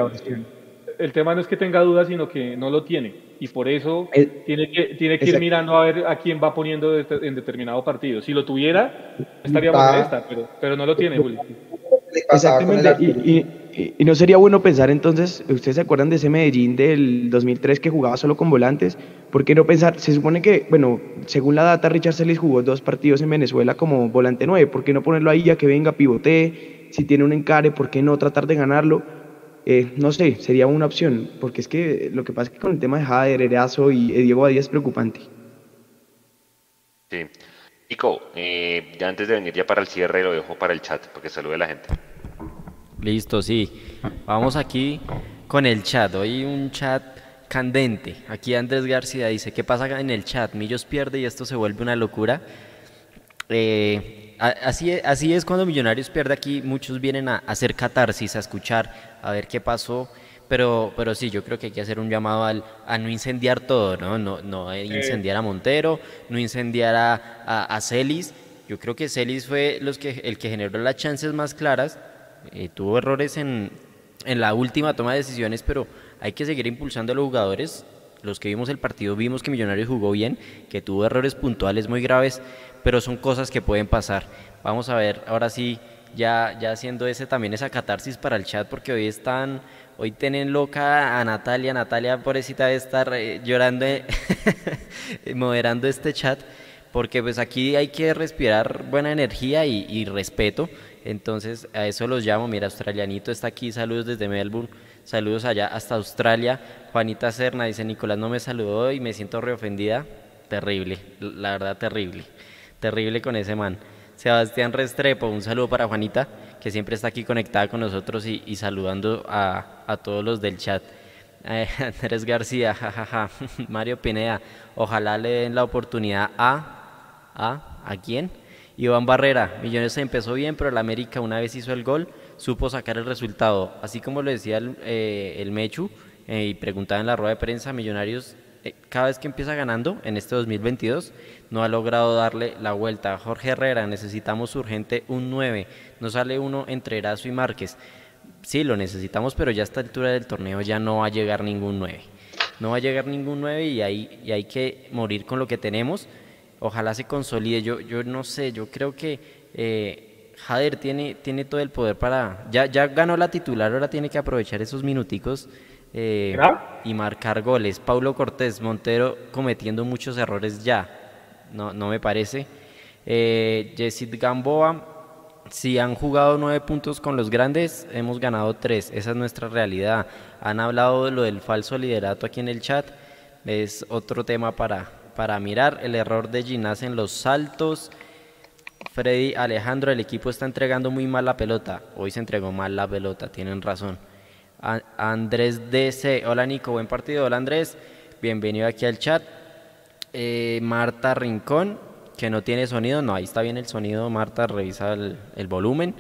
[SPEAKER 2] el tema no es que tenga dudas, sino que no lo tiene. Y por eso tiene que, tiene que ir mirando a ver a quién va poniendo en determinado partido. Si lo tuviera, estaríamos en esta, pero, pero no lo tiene, Julio.
[SPEAKER 5] Exactamente. Y, y, no sería bueno pensar entonces, ¿ustedes se acuerdan de ese Medellín del 2003 que jugaba solo con volantes? ¿Por qué no pensar? Se supone que, bueno, según la data, Richard Celis jugó dos partidos en Venezuela como volante 9. ¿Por qué no ponerlo ahí ya que venga, pivotee? Si tiene un encare, ¿por qué no tratar de ganarlo? Eh, no sé, sería una opción, porque es que lo que pasa es que con el tema de Jader, Erazo y Diego Badía es preocupante.
[SPEAKER 1] Sí. Nico, eh, ya antes de venir ya para el cierre lo dejo para el chat, porque salude la gente.
[SPEAKER 6] Listo, sí. Vamos aquí con el chat. Hoy un chat candente. Aquí Andrés García dice, ¿qué pasa en el chat? Millos pierde y esto se vuelve una locura. Eh, así, así es cuando Millonarios pierde aquí, muchos vienen a, hacer catarsis, a escuchar, a ver qué pasó. Pero, pero sí, yo creo que hay que hacer un llamado al, a no incendiar todo, ¿no? No, no incendiar a Montero, no incendiar a, a, Celis. Yo creo que Celis fue los que, el que generó las chances más claras. Eh, tuvo errores en, en la última toma de decisiones, pero hay que seguir impulsando a los jugadores. Los que vimos el partido vimos que Millonarios jugó bien, que tuvo errores puntuales muy graves, pero son cosas que pueden pasar. Vamos a ver, ahora sí, ya, ya haciendo ese también esa catarsis para el chat, porque hoy están, hoy tienen loca a Natalia, Natalia pobrecita de estar eh, llorando, eh, [laughs] moderando este chat, porque pues aquí hay que respirar buena energía y respeto, entonces a eso los llamo, mira, Australianito está aquí, saludos desde Melbourne. Saludos allá hasta Australia. Juanita Serna dice, Nicolás no me saludó y me siento reofendida. Terrible, la verdad terrible. Terrible con ese man. Sebastián Restrepo, un saludo para Juanita, que siempre está aquí conectada con nosotros y, saludando a, todos los del chat. Eh, [laughs] Andrés García, jajaja. [laughs] Mario Pineda, ojalá le den la oportunidad a... ¿A? ¿A quién? Iván Barrera, Millones empezó bien, pero el América una vez hizo el gol, supo sacar el resultado. Así como lo decía el, eh, Mechu eh, y preguntaba en la rueda de prensa, Millonarios eh, cada vez que empieza ganando en este 2022 no ha logrado darle la vuelta. Jorge Herrera, necesitamos urgente un 9, no sale uno entre Erazo y Márquez. Sí, lo necesitamos, pero ya a esta altura del torneo ya no va a llegar ningún 9. No va a llegar ningún 9 y hay, y hay que morir con lo que tenemos. Ojalá se consolide. Yo, yo no sé, yo creo que Jader tiene, tiene todo el poder para... Ya, ya ganó la titular, ahora tiene que aprovechar esos minuticos eh, y marcar goles. Paulo Cortés, Montero cometiendo muchos errores ya, no, no me parece. Eh, Gamboa, si han jugado nueve puntos con los grandes, hemos ganado tres, esa es nuestra realidad. Han hablado de lo del falso liderato aquí en el chat, es otro tema para, para mirar. El error de Ginás en los saltos. Freddy Alejandro, el equipo está entregando muy mal la pelota. Hoy se entregó mal la pelota, tienen razón. Andrés DC, hola Nico, buen partido. Hola Andrés, bienvenido aquí al chat. Eh, Marta Rincón, que no tiene sonido. No, ahí está bien el sonido. Marta, revisa el, volumen.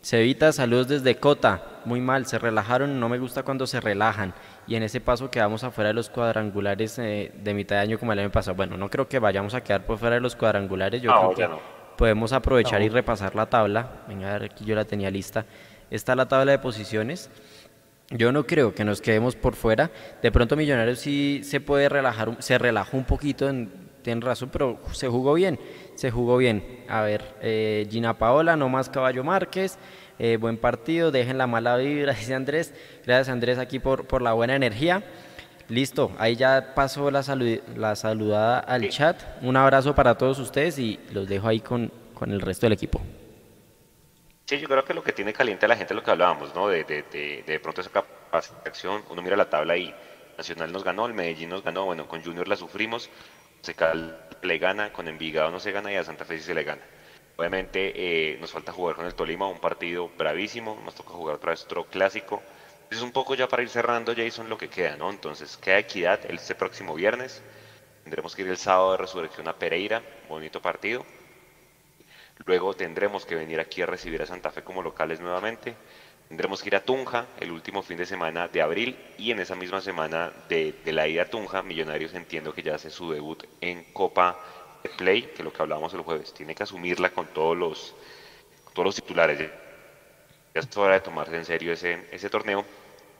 [SPEAKER 6] Cevita, saludos desde Cota. Muy mal, se relajaron. No me gusta cuando se relajan. Y en ese paso quedamos afuera de los cuadrangulares eh, de mitad de año como el año pasado. Bueno, no creo que vayamos a quedar por fuera de los cuadrangulares. Yo creo que podemos aprovechar y repasar la tabla. Venga, a ver, aquí yo la tenía lista. Está la tabla de posiciones. Yo no creo que nos quedemos por fuera. De pronto Millonarios sí se puede relajar, se relajó un poquito, tienen razón, pero se jugó bien, se jugó bien. A ver, eh, Gina Paola, no más Caballo Márquez, eh, buen partido, dejen la mala vibra, [laughs] dice Andrés. Gracias Andrés aquí por, por la buena energía. Listo, ahí ya pasó la, la saludada al chat. Un abrazo para todos ustedes y los dejo ahí con, con, el resto del equipo.
[SPEAKER 1] Sí, yo creo que lo que tiene caliente a la gente es lo que hablábamos, ¿no? De, de, de, de pronto esa capacidad de acción. Uno mira la tabla y Nacional nos ganó, el Medellín nos ganó, bueno, con Junior la sufrimos, Secal le gana, con Envigado no se gana y a Santa Fe sí se le gana. Obviamente eh, nos falta jugar con el Tolima, un partido bravísimo, nos toca jugar otra vez otro clásico es un poco ya para ir cerrando, Jason, lo que queda, ¿no? Entonces, queda Equidad este próximo viernes. Tendremos que ir el sábado de resurrección a Pereira, bonito partido. Luego tendremos que venir aquí a recibir a Santa Fe como locales nuevamente. Tendremos que ir a Tunja el último fin de semana de abril y en esa misma semana de, la ida a Tunja, Millonarios entiendo que ya hace su debut en Copa Play, que lo que hablábamos el jueves. Tiene que asumirla con todos los, todos los titulares. Ya es hora de tomarse en serio ese, ese torneo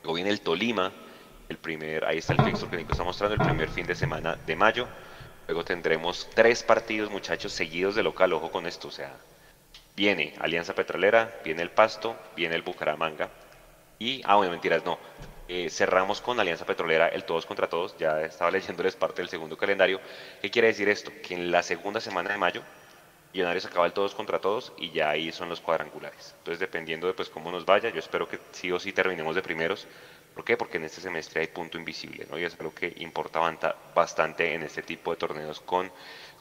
[SPEAKER 1] Luego viene el Tolima, el primer, ahí está el fixture que Nico está mostrando, el primer fin de semana de mayo. Luego tendremos tres partidos, muchachos, seguidos de local, ojo con esto, o sea, viene Alianza Petrolera, viene el Pasto, viene el Bucaramanga y, ah, bueno, mentiras, no, eh, cerramos con Alianza Petrolera el todos contra todos, ya estaba [laughs] leyéndoles parte del segundo calendario. ¿Qué quiere decir esto? Que en la segunda semana de mayo, Millonarios acaba el todos contra todos y ya ahí son los cuadrangulares. Entonces, dependiendo de pues, cómo nos vaya, yo espero que sí o sí terminemos de primeros. ¿Por qué? Porque en este semestre hay punto invisible, ¿no? Y es algo que importa bastante en este tipo de torneos con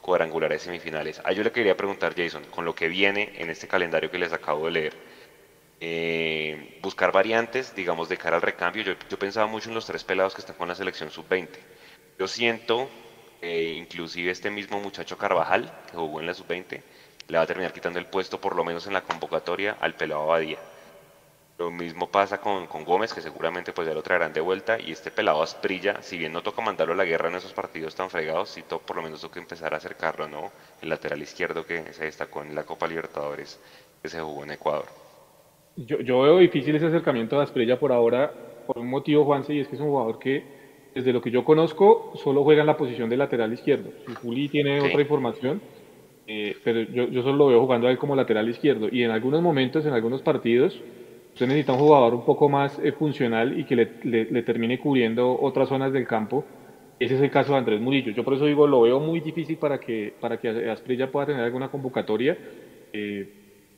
[SPEAKER 1] cuadrangulares semifinales. A yo le quería preguntar, Jason, con lo que viene en este calendario que les acabo de leer, eh, buscar variantes, digamos, de cara al recambio. Yo, yo, pensaba mucho en los tres pelados que están con la selección sub-20. Yo siento, inclusive este mismo muchacho Carvajal, que jugó en la sub-20, le va a terminar quitando el puesto, por lo menos en la convocatoria, al pelado Abadía. Lo mismo pasa con, con, Gómez, que seguramente pues ya lo traerán de vuelta. Y este pelado Asprilla, si bien no toca mandarlo a la guerra en esos partidos tan fregados, sí to, por lo menos toca empezar a acercarlo, ¿no? El lateral izquierdo que se destacó en la Copa Libertadores que se jugó en Ecuador.
[SPEAKER 2] Yo, yo veo difícil ese acercamiento de Asprilla por ahora, por un motivo, Juanse, y es que es un jugador que, desde lo que yo conozco, solo juega en la posición de lateral izquierdo. Si Juli tiene otra información, eh, pero yo, yo solo lo veo jugando a él como lateral izquierdo. Y en algunos momentos, en algunos partidos, Usted necesita un jugador un poco más eh, funcional y que le, le, termine cubriendo otras zonas del campo. Ese es el caso de Andrés Murillo. Yo por eso digo, lo veo muy difícil para que, para que Asprilla pueda tener alguna convocatoria. Eh,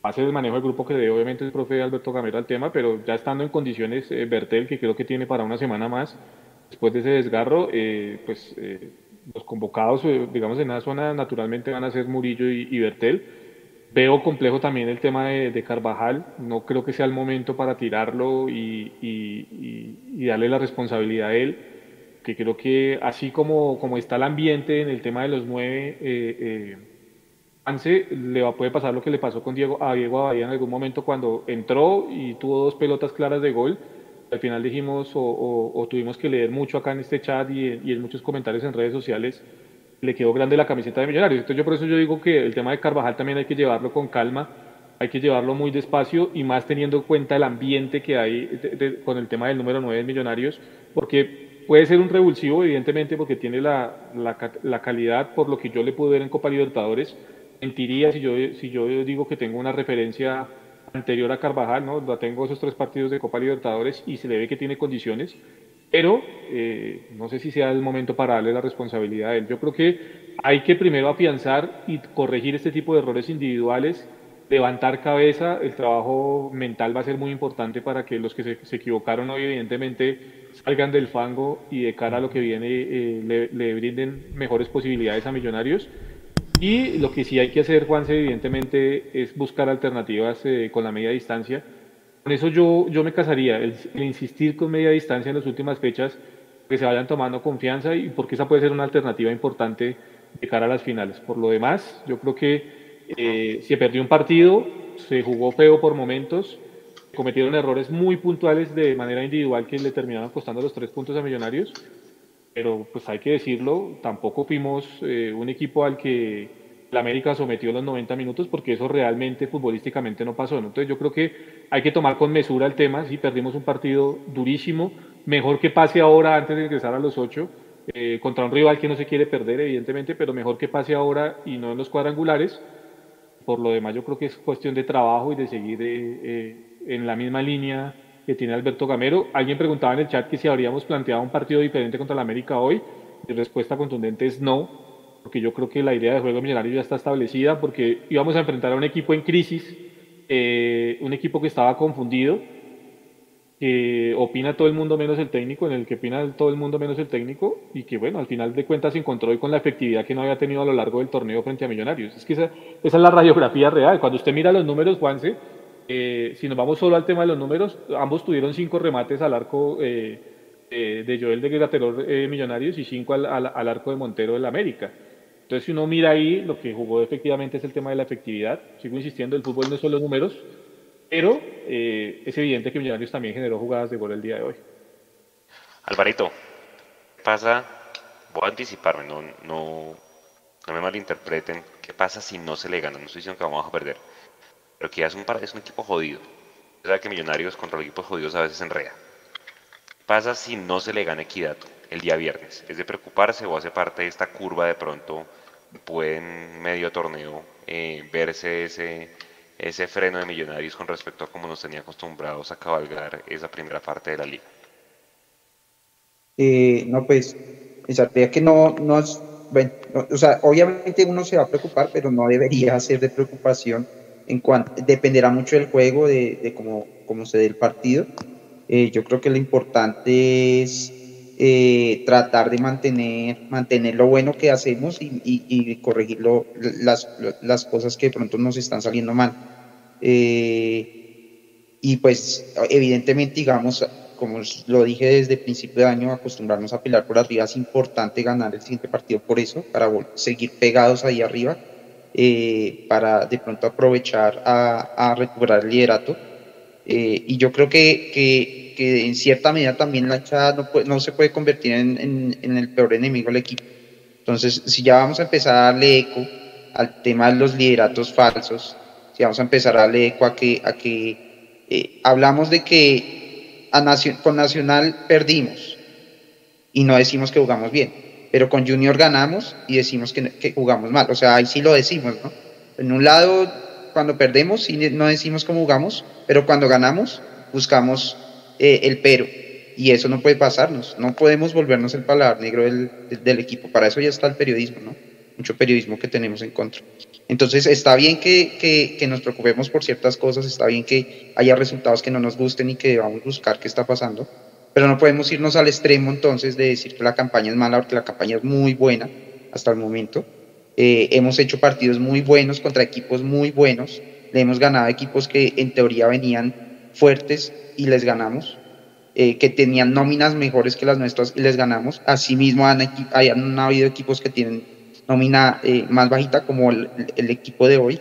[SPEAKER 2] hace el manejo del grupo que debe obviamente el profe Alberto Gamero al tema, pero ya estando en condiciones eh, Bertel, que creo que tiene para una semana más, después de ese desgarro, eh, pues los convocados, digamos, en esa zona naturalmente van a ser Murillo y, y Bertel. Veo complejo también el tema de, Carvajal, no creo que sea el momento para tirarlo y, darle la responsabilidad a él, que creo que así como, como está el ambiente en el tema de los nueve, eh, eh le va, puede pasar lo que le pasó con Diego, a Diego Abadía en algún momento cuando entró y tuvo dos pelotas claras de gol. Al final dijimos o, tuvimos que leer mucho acá en este chat y en muchos comentarios en redes sociales le quedó grande la camiseta de Millonarios. Entonces yo por eso yo digo que el tema de Carvajal también hay que llevarlo con calma, hay que llevarlo muy despacio y más teniendo en cuenta el ambiente que hay con el tema del número 9 de Millonarios, porque puede ser un revulsivo evidentemente porque tiene la, la, calidad por lo que yo le pude ver en Copa Libertadores. Mentiría si yo, si yo digo que tengo una referencia anterior a Carvajal, ¿no? La tengo esos tres partidos de Copa Libertadores y se le ve que tiene condiciones pero eh, no sé si sea el momento para darle la responsabilidad a él. Yo creo que hay que primero afianzar y corregir este tipo de errores individuales, levantar cabeza, el trabajo mental va a ser muy importante para que los que se, equivocaron hoy evidentemente salgan del fango y de cara a lo que viene eh, le, brinden mejores posibilidades a Millonarios. Y lo que sí hay que hacer, Juanse, evidentemente, es buscar alternativas eh, con la media distancia. Con eso yo, yo me casaría, el, insistir con media distancia en las últimas fechas, que se vayan tomando confianza y porque esa puede ser una alternativa importante de cara a las finales. Por lo demás, yo creo que eh, se perdió un partido, se jugó feo por momentos, cometieron errores muy puntuales de manera individual que le terminaron costando los tres puntos a Millonarios, pero pues hay que decirlo, tampoco fuimos eh, un equipo al que la América sometió los 90 minutos porque eso realmente futbolísticamente no pasó. Entonces yo creo que hay que tomar con mesura el tema. Si perdimos un partido durísimo, mejor que pase ahora antes de ingresar a los ocho, eh, contra un rival que no se quiere perder, evidentemente, pero mejor que pase ahora y no en los cuadrangulares. Por lo demás, yo creo que es cuestión de trabajo y de seguir eh, eh, en la misma línea que tiene Alberto Gamero. Alguien preguntaba en el chat que si habríamos planteado un partido diferente contra la América hoy. Mi respuesta contundente es no porque yo creo que la idea de juego millonario ya está establecida, porque íbamos a enfrentar a un equipo en crisis, eh, un equipo que estaba confundido, que opina todo el mundo menos el técnico, en el que opina todo el mundo menos el técnico, y que bueno, al final de cuentas se encontró hoy con la efectividad que no había tenido a lo largo del torneo frente a Millonarios. Es que esa, es la radiografía real. Cuando usted mira los números, Juanse, eh, si nos vamos solo al tema de los números, ambos tuvieron cinco remates al arco eh, de Joel de Grateror Millonarios y cinco al, al arco de Montero del América. Entonces, si uno mira ahí, lo que jugó efectivamente es el tema de la efectividad. Sigo insistiendo, el fútbol no es solo números, pero eh, es evidente que Millonarios también generó jugadas de gol el día de hoy.
[SPEAKER 1] Alvarito, ¿qué pasa? Voy a anticiparme, no, no, no me malinterpreten. ¿Qué pasa si no se le gana? No estoy diciendo que vamos a perder, pero que es un, es un equipo jodido. Es verdad que Millonarios contra los equipos jodidos a veces enreda. pasa si no se le gana equidad el día viernes? ¿Es de preocuparse o hace parte de esta curva de pronto pueden medio torneo eh, verse ese, ese freno de millonarios con respecto a cómo nos tenía acostumbrados a cabalgar esa primera parte de la liga?
[SPEAKER 3] Eh, no, pues, pensaría que no, no bueno, o sea, obviamente uno se va a preocupar, pero no debería ser de preocupación en cuanto, dependerá mucho del juego, de, cómo, se dé el partido. Eh, yo creo que lo importante es eh, tratar de mantener, lo bueno que hacemos y, corregir las, las, cosas que de pronto nos están saliendo mal. Eh, y pues evidentemente, digamos, como lo dije desde el principio de año, acostumbrarnos a pelear por arriba es importante ganar el siguiente partido por eso, para seguir pegados ahí arriba, eh, para de pronto aprovechar a, recuperar el liderato. y yo creo que, que en cierta medida también la hinchada no, se puede convertir en, en, el peor enemigo del equipo. Entonces, si ya vamos a empezar a darle eco al tema de los lideratos falsos, si vamos a empezar a darle eco a que, a que eh, hablamos de que a con Nacional perdimos y no decimos que jugamos bien, pero con Junior ganamos y decimos que, jugamos mal. O sea, ahí sí lo decimos, ¿no? En un lado, cuando perdemos, no decimos cómo jugamos, pero cuando ganamos, buscamos eh, el pero. Y eso no puede pasarnos. No podemos volvernos el paladar negro del, equipo. Para eso ya está el periodismo, ¿no? Mucho periodismo que tenemos en contra. Entonces, está bien que, que, que, nos preocupemos por ciertas cosas, está bien que haya resultados que no nos gusten y que debamos buscar qué está pasando, pero no podemos irnos al extremo entonces de decir que la campaña es mala, porque la campaña es muy buena hasta el momento. Eh, hemos hecho partidos muy buenos contra equipos muy buenos, le hemos ganado equipos que en teoría venían fuertes y les ganamos, eh, que tenían nóminas mejores que las nuestras y les ganamos. Asimismo, han, han habido equipos que tienen nómina eh, más bajita, como el, equipo de hoy,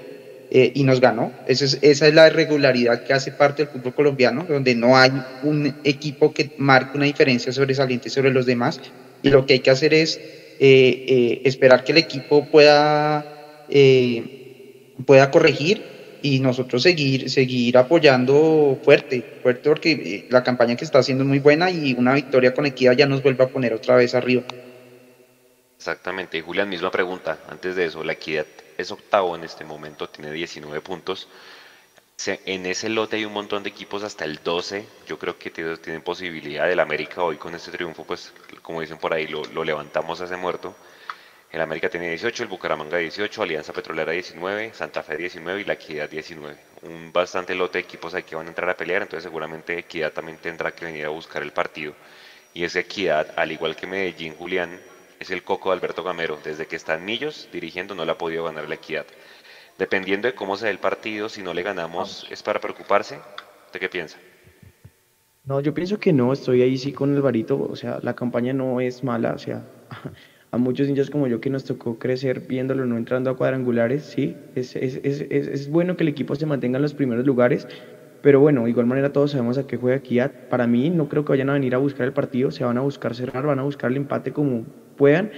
[SPEAKER 3] eh, y nos ganó. Esa es, esa es la irregularidad que hace parte del fútbol colombiano, donde no hay un equipo que marque una diferencia sobresaliente sobre los demás, y lo que hay que hacer es esperar que el equipo pueda, pueda corregir y nosotros seguir, seguir apoyando fuerte, fuerte porque eh, la campaña que está haciendo es muy buena y una victoria con Equidad ya nos vuelve a poner otra vez arriba.
[SPEAKER 1] Exactamente, y Julián, misma pregunta, antes de eso, la Equidad es octavo en este momento, tiene 19 puntos. En ese lote hay un montón de equipos hasta el 12. Yo creo que tienen posibilidad. El América hoy con este triunfo, pues como dicen por ahí, lo, lo levantamos ese muerto. El América tiene 18, el Bucaramanga 18, Alianza Petrolera 19, Santa Fe 19 y la Equidad 19. Un bastante lote de equipos ahí que van a entrar a pelear, entonces seguramente Equidad también tendrá que venir a buscar el partido. Y esa Equidad, al igual que Medellín, Julián, es el coco de Alberto Gamero. Desde que está en Millos dirigiendo no le ha podido ganar la Equidad. Dependiendo de cómo se dé el partido, si no le ganamos, ¿es para preocuparse? ¿Usted qué piensa?
[SPEAKER 5] No, yo pienso que no, estoy ahí sí con Alvarito, o sea, la campaña no es mala, o sea, [laughs] a muchos hinchas como yo que nos tocó crecer viéndolo no entrando a cuadrangulares, sí, es, es, es, es bueno que el equipo se mantenga en los primeros lugares, pero bueno, de igual manera todos sabemos a qué juega Kiat. Para mí no creo que vayan a venir a buscar el partido, se van a buscar cerrar, van a buscar el empate como puedan,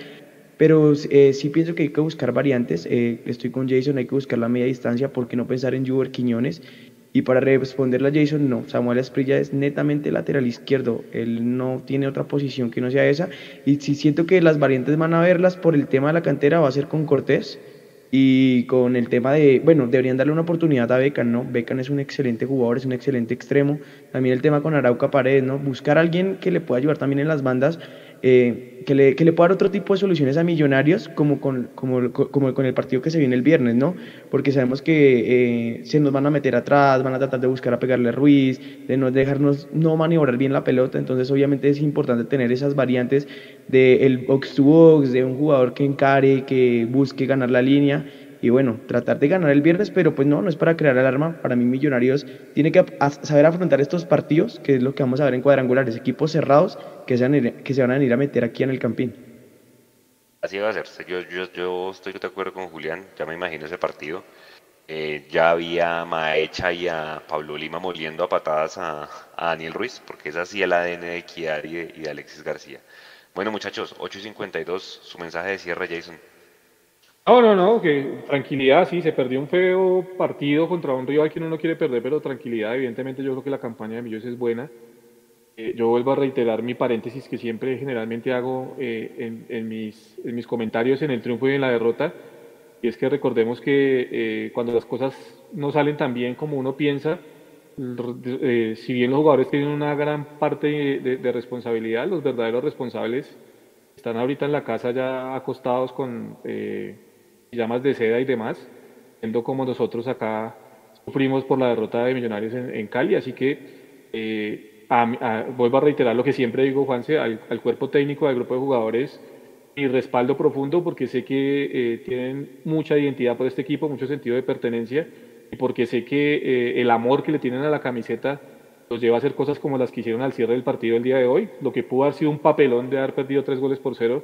[SPEAKER 5] pero eh, sí pienso que hay que buscar variantes. Eh, estoy con Jason, hay que buscar la media distancia, porque no pensar en Juber Quiñones? Y para responderle a Jason, no, Samuel Esprilla es netamente lateral izquierdo, él no tiene otra posición que no sea esa. Y si siento que las variantes van a verlas por el tema de la cantera, va a ser con Cortés y con el tema de, bueno, deberían darle una oportunidad a Becan, ¿no? Becan es un excelente jugador, es un excelente extremo. También el tema con Arauca Paredes, ¿no? Buscar alguien que le pueda ayudar también en las bandas eh, que, le, que, le, pueda dar otro tipo de soluciones a Millonarios, como con, como, como con el partido que se viene el viernes, ¿no? Porque sabemos que eh, se nos van a meter atrás, van a tratar de buscar a pegarle a Ruiz, de no dejarnos no maniobrar bien la pelota, entonces obviamente es importante tener esas variantes del el box to box, de un jugador que encare, que busque ganar la línea y bueno, tratar de ganar el viernes, pero pues no, no es para crear alarma. Para mí Millonarios tiene que saber afrontar estos partidos, que es lo que vamos a ver en cuadrangulares, equipos cerrados que se ir, que se van a, ir a meter aquí en el Campín.
[SPEAKER 1] Así va a ser. Yo, yo, yo estoy de acuerdo con Julián, ya me imagino ese partido. Eh, ya había Maecha y a Pablo Lima moliendo a patadas a, Daniel Ruiz, porque es así el ADN de Equidad y de, y de Alexis García. Bueno muchachos, 8.52, su mensaje de cierre Jason.
[SPEAKER 2] No, no, no, que tranquilidad, sí, se perdió un feo partido contra un rival que uno no quiere perder, pero tranquilidad, evidentemente yo creo que la campaña de Millos es buena. Eh, yo vuelvo a reiterar mi paréntesis que siempre generalmente hago eh, en, mis, en, mis, comentarios en el triunfo y en la derrota, y es que recordemos que eh, cuando las cosas no salen tan bien como uno piensa, si bien los jugadores tienen una gran parte de, de, responsabilidad, los verdaderos responsables están ahorita en la casa ya acostados con llamas de seda y demás, viendo como nosotros acá sufrimos por la derrota de Millonarios en, Cali, así que vuelvo a reiterar lo que siempre digo, Juanse, al, cuerpo técnico del grupo de jugadores y respaldo profundo porque sé que eh, tienen mucha identidad por este equipo, mucho sentido de pertenencia y porque sé que eh, el amor que le tienen a la camiseta los lleva a hacer cosas como las que hicieron al cierre del partido el día de hoy, lo que pudo haber sido un papelón de haber perdido tres goles por cero,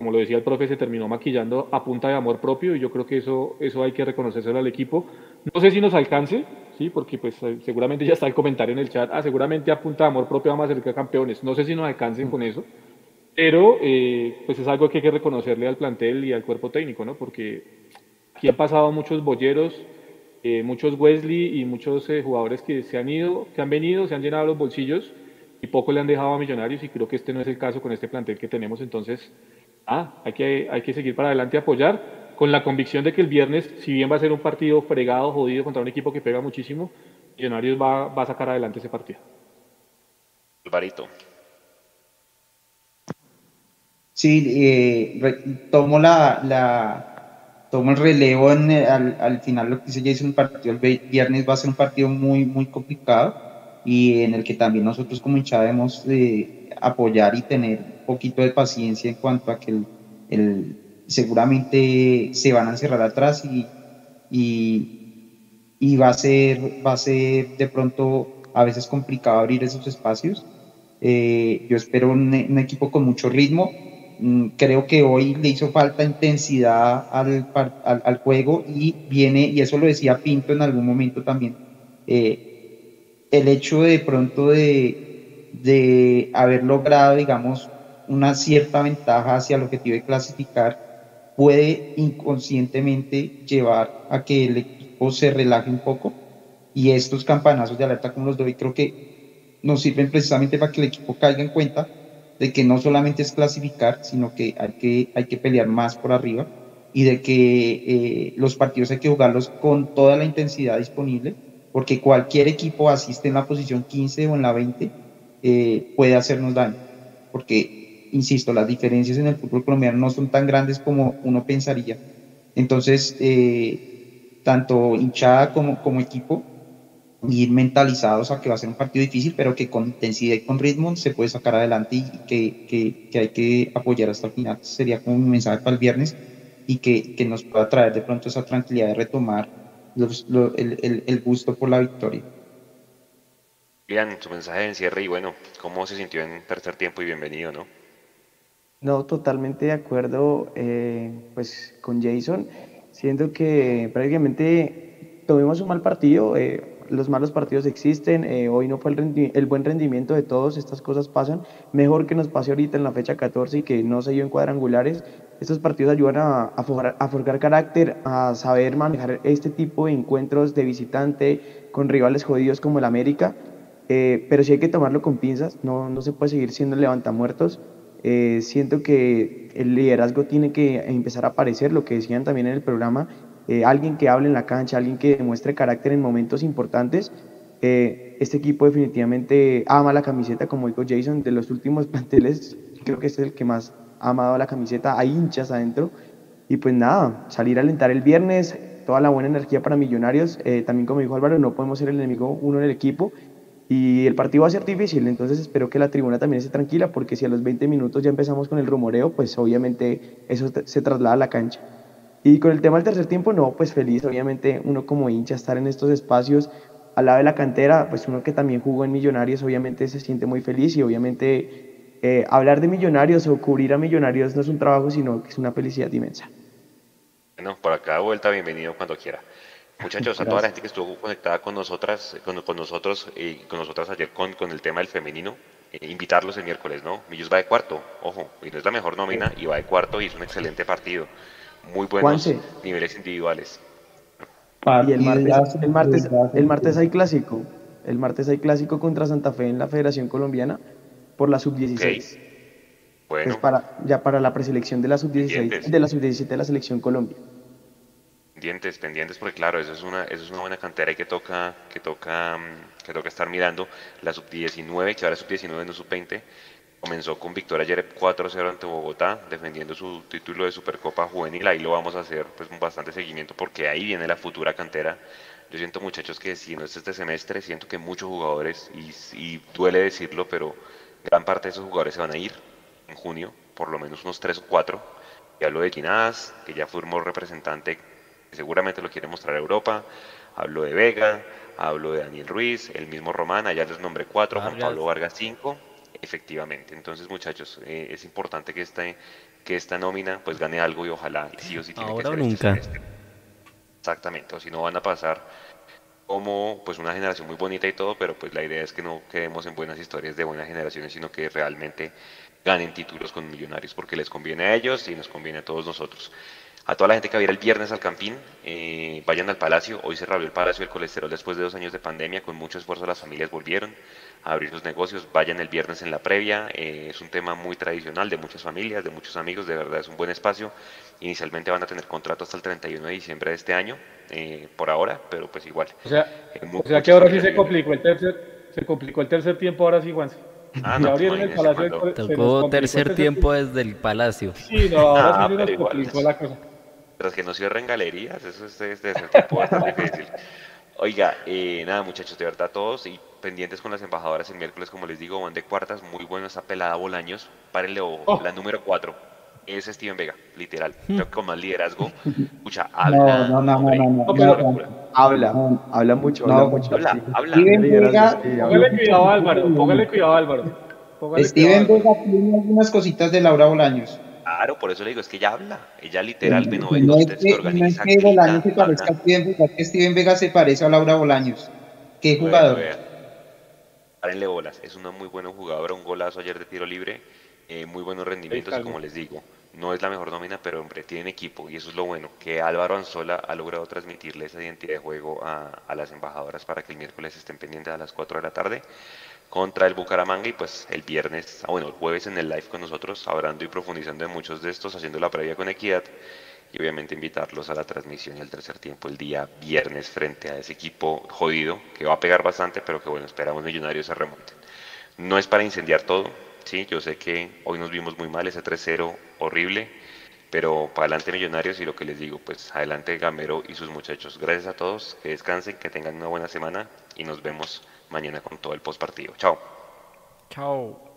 [SPEAKER 2] como lo decía el profe, se terminó maquillando a punta de amor propio y yo creo que eso, eso hay que reconocérselo al equipo. No sé si nos alcance, ¿sí? porque pues eh, seguramente ya está el comentario en el chat, ah, seguramente a punta de amor propio vamos a ser campeones. No sé si nos alcancen con eso, pero eh, pues es algo que hay que reconocerle al plantel y al cuerpo técnico, ¿no? porque aquí han pasado muchos boyeros, eh, muchos Wesley y muchos jugadores que se han ido, que han venido, se han llenado los bolsillos y poco le han dejado a Millonarios y creo que este no es el caso con este plantel que tenemos, entonces ah, hay que, hay que seguir para adelante y apoyar, con la convicción de que el viernes, si bien va a ser un partido fregado, jodido contra un equipo que pega muchísimo, Millonarios va, va a sacar adelante ese partido.
[SPEAKER 1] Alvarito.
[SPEAKER 3] Sí, eh, tomo la, la, tomo el relevo en, al, al, final lo que dice Jason, el partido el viernes va a ser un partido muy, muy complicado y en el que también nosotros como hinchada debemos de apoyar y tener poquito de paciencia en cuanto a que el, seguramente se van a encerrar atrás y, y, va, a ser, va a ser de pronto a veces complicado abrir esos espacios. Eh, yo espero un, equipo con mucho ritmo. Mm, creo que hoy le hizo falta intensidad al, al, juego y viene, y eso lo decía Pinto en algún momento también, eh, el hecho de pronto de, de haber logrado, digamos, una cierta ventaja hacia el objetivo de clasificar puede inconscientemente llevar a que el equipo se relaje un poco. Y estos campanazos de alerta como los doy creo que nos sirven precisamente para que el equipo caiga en cuenta de que no solamente es clasificar, sino que hay que, hay que pelear más por arriba y de que eh, los partidos hay que jugarlos con toda la intensidad disponible, porque cualquier equipo asiste en la posición 15 o en la 20 eh, puede hacernos daño, porque insisto, las diferencias en el fútbol colombiano no son tan grandes como uno pensaría. Entonces, eh, tanto hinchada como, como equipo, ir mentalizados a que va a ser un partido difícil, pero que con intensidad y con ritmo se puede sacar adelante y que, que, que hay que apoyar hasta el final. Sería como un mensaje para el viernes y que, que nos pueda traer de pronto esa tranquilidad de retomar el, el, el, gusto por la victoria.
[SPEAKER 1] Bien, su mensaje de encierre y bueno, ¿cómo se sintió en tercer tiempo y bienvenido, no?
[SPEAKER 5] No, totalmente de acuerdo eh, pues, con Jason. Siento que prácticamente tuvimos un mal partido. Eh, los malos partidos existen. Eh, hoy no fue el, el, buen rendimiento de todos. Estas cosas pasan. Mejor que nos pase ahorita en la fecha 14 y que no se dio en cuadrangulares. Estos partidos ayudan a, a, forjar, a carácter, a saber manejar este tipo de encuentros de visitante con rivales jodidos como el América. pero sí hay que tomarlo con pinzas. No, no se puede seguir siendo levantamuertos. Eh, siento que el liderazgo tiene que empezar a aparecer, lo que decían también en el programa, eh, alguien que hable en la cancha, alguien que demuestre carácter en momentos importantes. Eh, este equipo definitivamente ama la camiseta, como dijo Jason, de los últimos [laughs] planteles, creo que es el que más ha amado la camiseta, hay hinchas adentro. Y pues nada, salir a alentar el viernes, toda la buena energía para Millonarios. también como dijo Álvaro, no podemos ser el enemigo uno en el equipo. Y el partido va a ser difícil, entonces espero que la tribuna también esté tranquila, porque si a los 20 minutos ya empezamos con el rumoreo, pues obviamente eso se traslada a la cancha. Y con el tema del tercer tiempo, no, pues feliz, obviamente uno como hincha estar en estos espacios al lado de la cantera, pues uno que también jugó en Millonarios, obviamente se siente muy feliz y obviamente eh, hablar de Millonarios o cubrir a Millonarios no es un trabajo, sino que es una felicidad inmensa.
[SPEAKER 1] Bueno, por acá vuelta, bienvenido cuando quiera. Muchachos, a toda la gente que estuvo conectada con nosotras, con, con nosotros y con nosotras ayer con, con el tema del femenino, eh, invitarlos el miércoles, ¿no? Millos va de cuarto, ojo, y no es la mejor nómina, y va de cuarto y es un excelente partido. Muy buenos niveles individuales.
[SPEAKER 5] Y el martes, el martes, el martes hay clásico. El martes hay clásico contra Santa Fe en la Federación Colombiana por la sub-16. Bueno. Es para, ya para la preselección de la sub-16, de la sub-17 de la selección Colombia.
[SPEAKER 1] Pendientes, pendientes, porque claro, eso es una, eso es una buena cantera y que toca, que toca, mm, que toca estar mirando. La sub-19, que ahora sub-19 no sub-20, comenzó con victoria ayer 4-0 ante Bogotá, defendiendo su título de Supercopa Juvenil. Ahí lo vamos a hacer pues bastante seguimiento porque ahí viene la futura cantera. Yo siento muchachos que si no es este semestre, siento que muchos jugadores, y, y duele decirlo, pero gran parte de esos jugadores se van a ir en junio, por lo menos unos 3 o 4. Y hablo de Ginás, que ya formó representante, seguramente lo quiere mostrar a Europa. Hablo de Vega, hablo de Daniel Ruiz, el mismo Román, allá les nombré 4, Juan Pablo Vargas 5. Efectivamente, entonces muchachos, eh, es importante que esta, que esta nómina pues gane algo y ojalá sí o sí tiene que ser este nunca. Exactamente, o si no van a pasar como pues una generación muy bonita y todo, pero pues la idea es que no quedemos en buenas historias de buenas generaciones, sino que realmente ganen títulos con millonarios, porque les conviene a ellos y nos conviene a todos nosotros. A toda la gente que va a ir el viernes al Campín, eh, vayan al Palacio. Hoy se reabrió el Palacio del Colesterol después de dos años de pandemia. Con mucho esfuerzo las familias volvieron a abrir sus negocios. Vayan el viernes en la previa. Eh, es un tema muy tradicional de muchas familias, de muchos amigos. De verdad es un buen espacio. Inicialmente van a tener contrato hasta el 31 de diciembre de este año, eh, por ahora, pero pues igual.
[SPEAKER 2] O sea, o sea que ahora sí se complicó el tercer, se complicó el tercer tiempo, ahora sí, Juan.
[SPEAKER 6] Ah, no, [laughs] abrieron el palacio. Tocó tercer tiempo desde el palacio.
[SPEAKER 2] Sí, no, ahora sí ah, se nos complicó la cosa.
[SPEAKER 1] Tras que no cierren galerías, eso es, desde el tiempo bastante [laughs] difícil. Oiga, eh, nada muchachos, de verdad todos y pendientes con las embajadoras el miércoles, como les digo, van de cuartas, muy bueno esa pelada Bolaños, párenle ojo, oh. la número 4 es Steven Vega, literal. Hmm. Creo que con más liderazgo. [laughs] Escucha, habla.
[SPEAKER 5] No, no, no, no. no, habla, habla mucho, habla mucho.
[SPEAKER 1] Habla, habla.
[SPEAKER 2] Steven Vega. Póngale cuidado a Álvaro, póngale cuidado a Álvaro.
[SPEAKER 3] Steven Vega tiene algunas cositas de Laura Bolaños.
[SPEAKER 1] Claro, por eso le digo, es que ella habla. Ella literal me no, no
[SPEAKER 3] es que, organiza. No es que Bolaños se parezca a Steven Vega, es que Steven Vega se parece a Laura Bolaños. ¿Qué jugador?
[SPEAKER 1] Párenle bolas, es una muy buena jugadora, un golazo ayer de tiro libre, eh, muy buenos rendimientos, como les digo no es la mejor nómina, pero hombre, tienen equipo y eso es lo bueno, que Álvaro Anzola ha logrado transmitirle esa identidad de juego a, las embajadoras para que el miércoles estén pendientes a las 4 de la tarde contra el Bucaramanga y pues el viernes, ah, bueno, el jueves en el live con nosotros, hablando y profundizando en muchos de estos, haciendo la previa con equidad y obviamente invitarlos a la transmisión y al tercer tiempo el día viernes frente a ese equipo jodido que va a pegar bastante, pero que bueno, esperamos Millonarios se remonten. No es para incendiar todo, Sí, yo sé que hoy nos vimos muy mal, ese 3-0 horrible, pero para adelante Millonarios y lo que les digo, pues adelante Gamero y sus muchachos. Gracias a todos, que descansen, que tengan una buena semana y nos vemos mañana con todo el post partido. Chao.
[SPEAKER 6] Chao.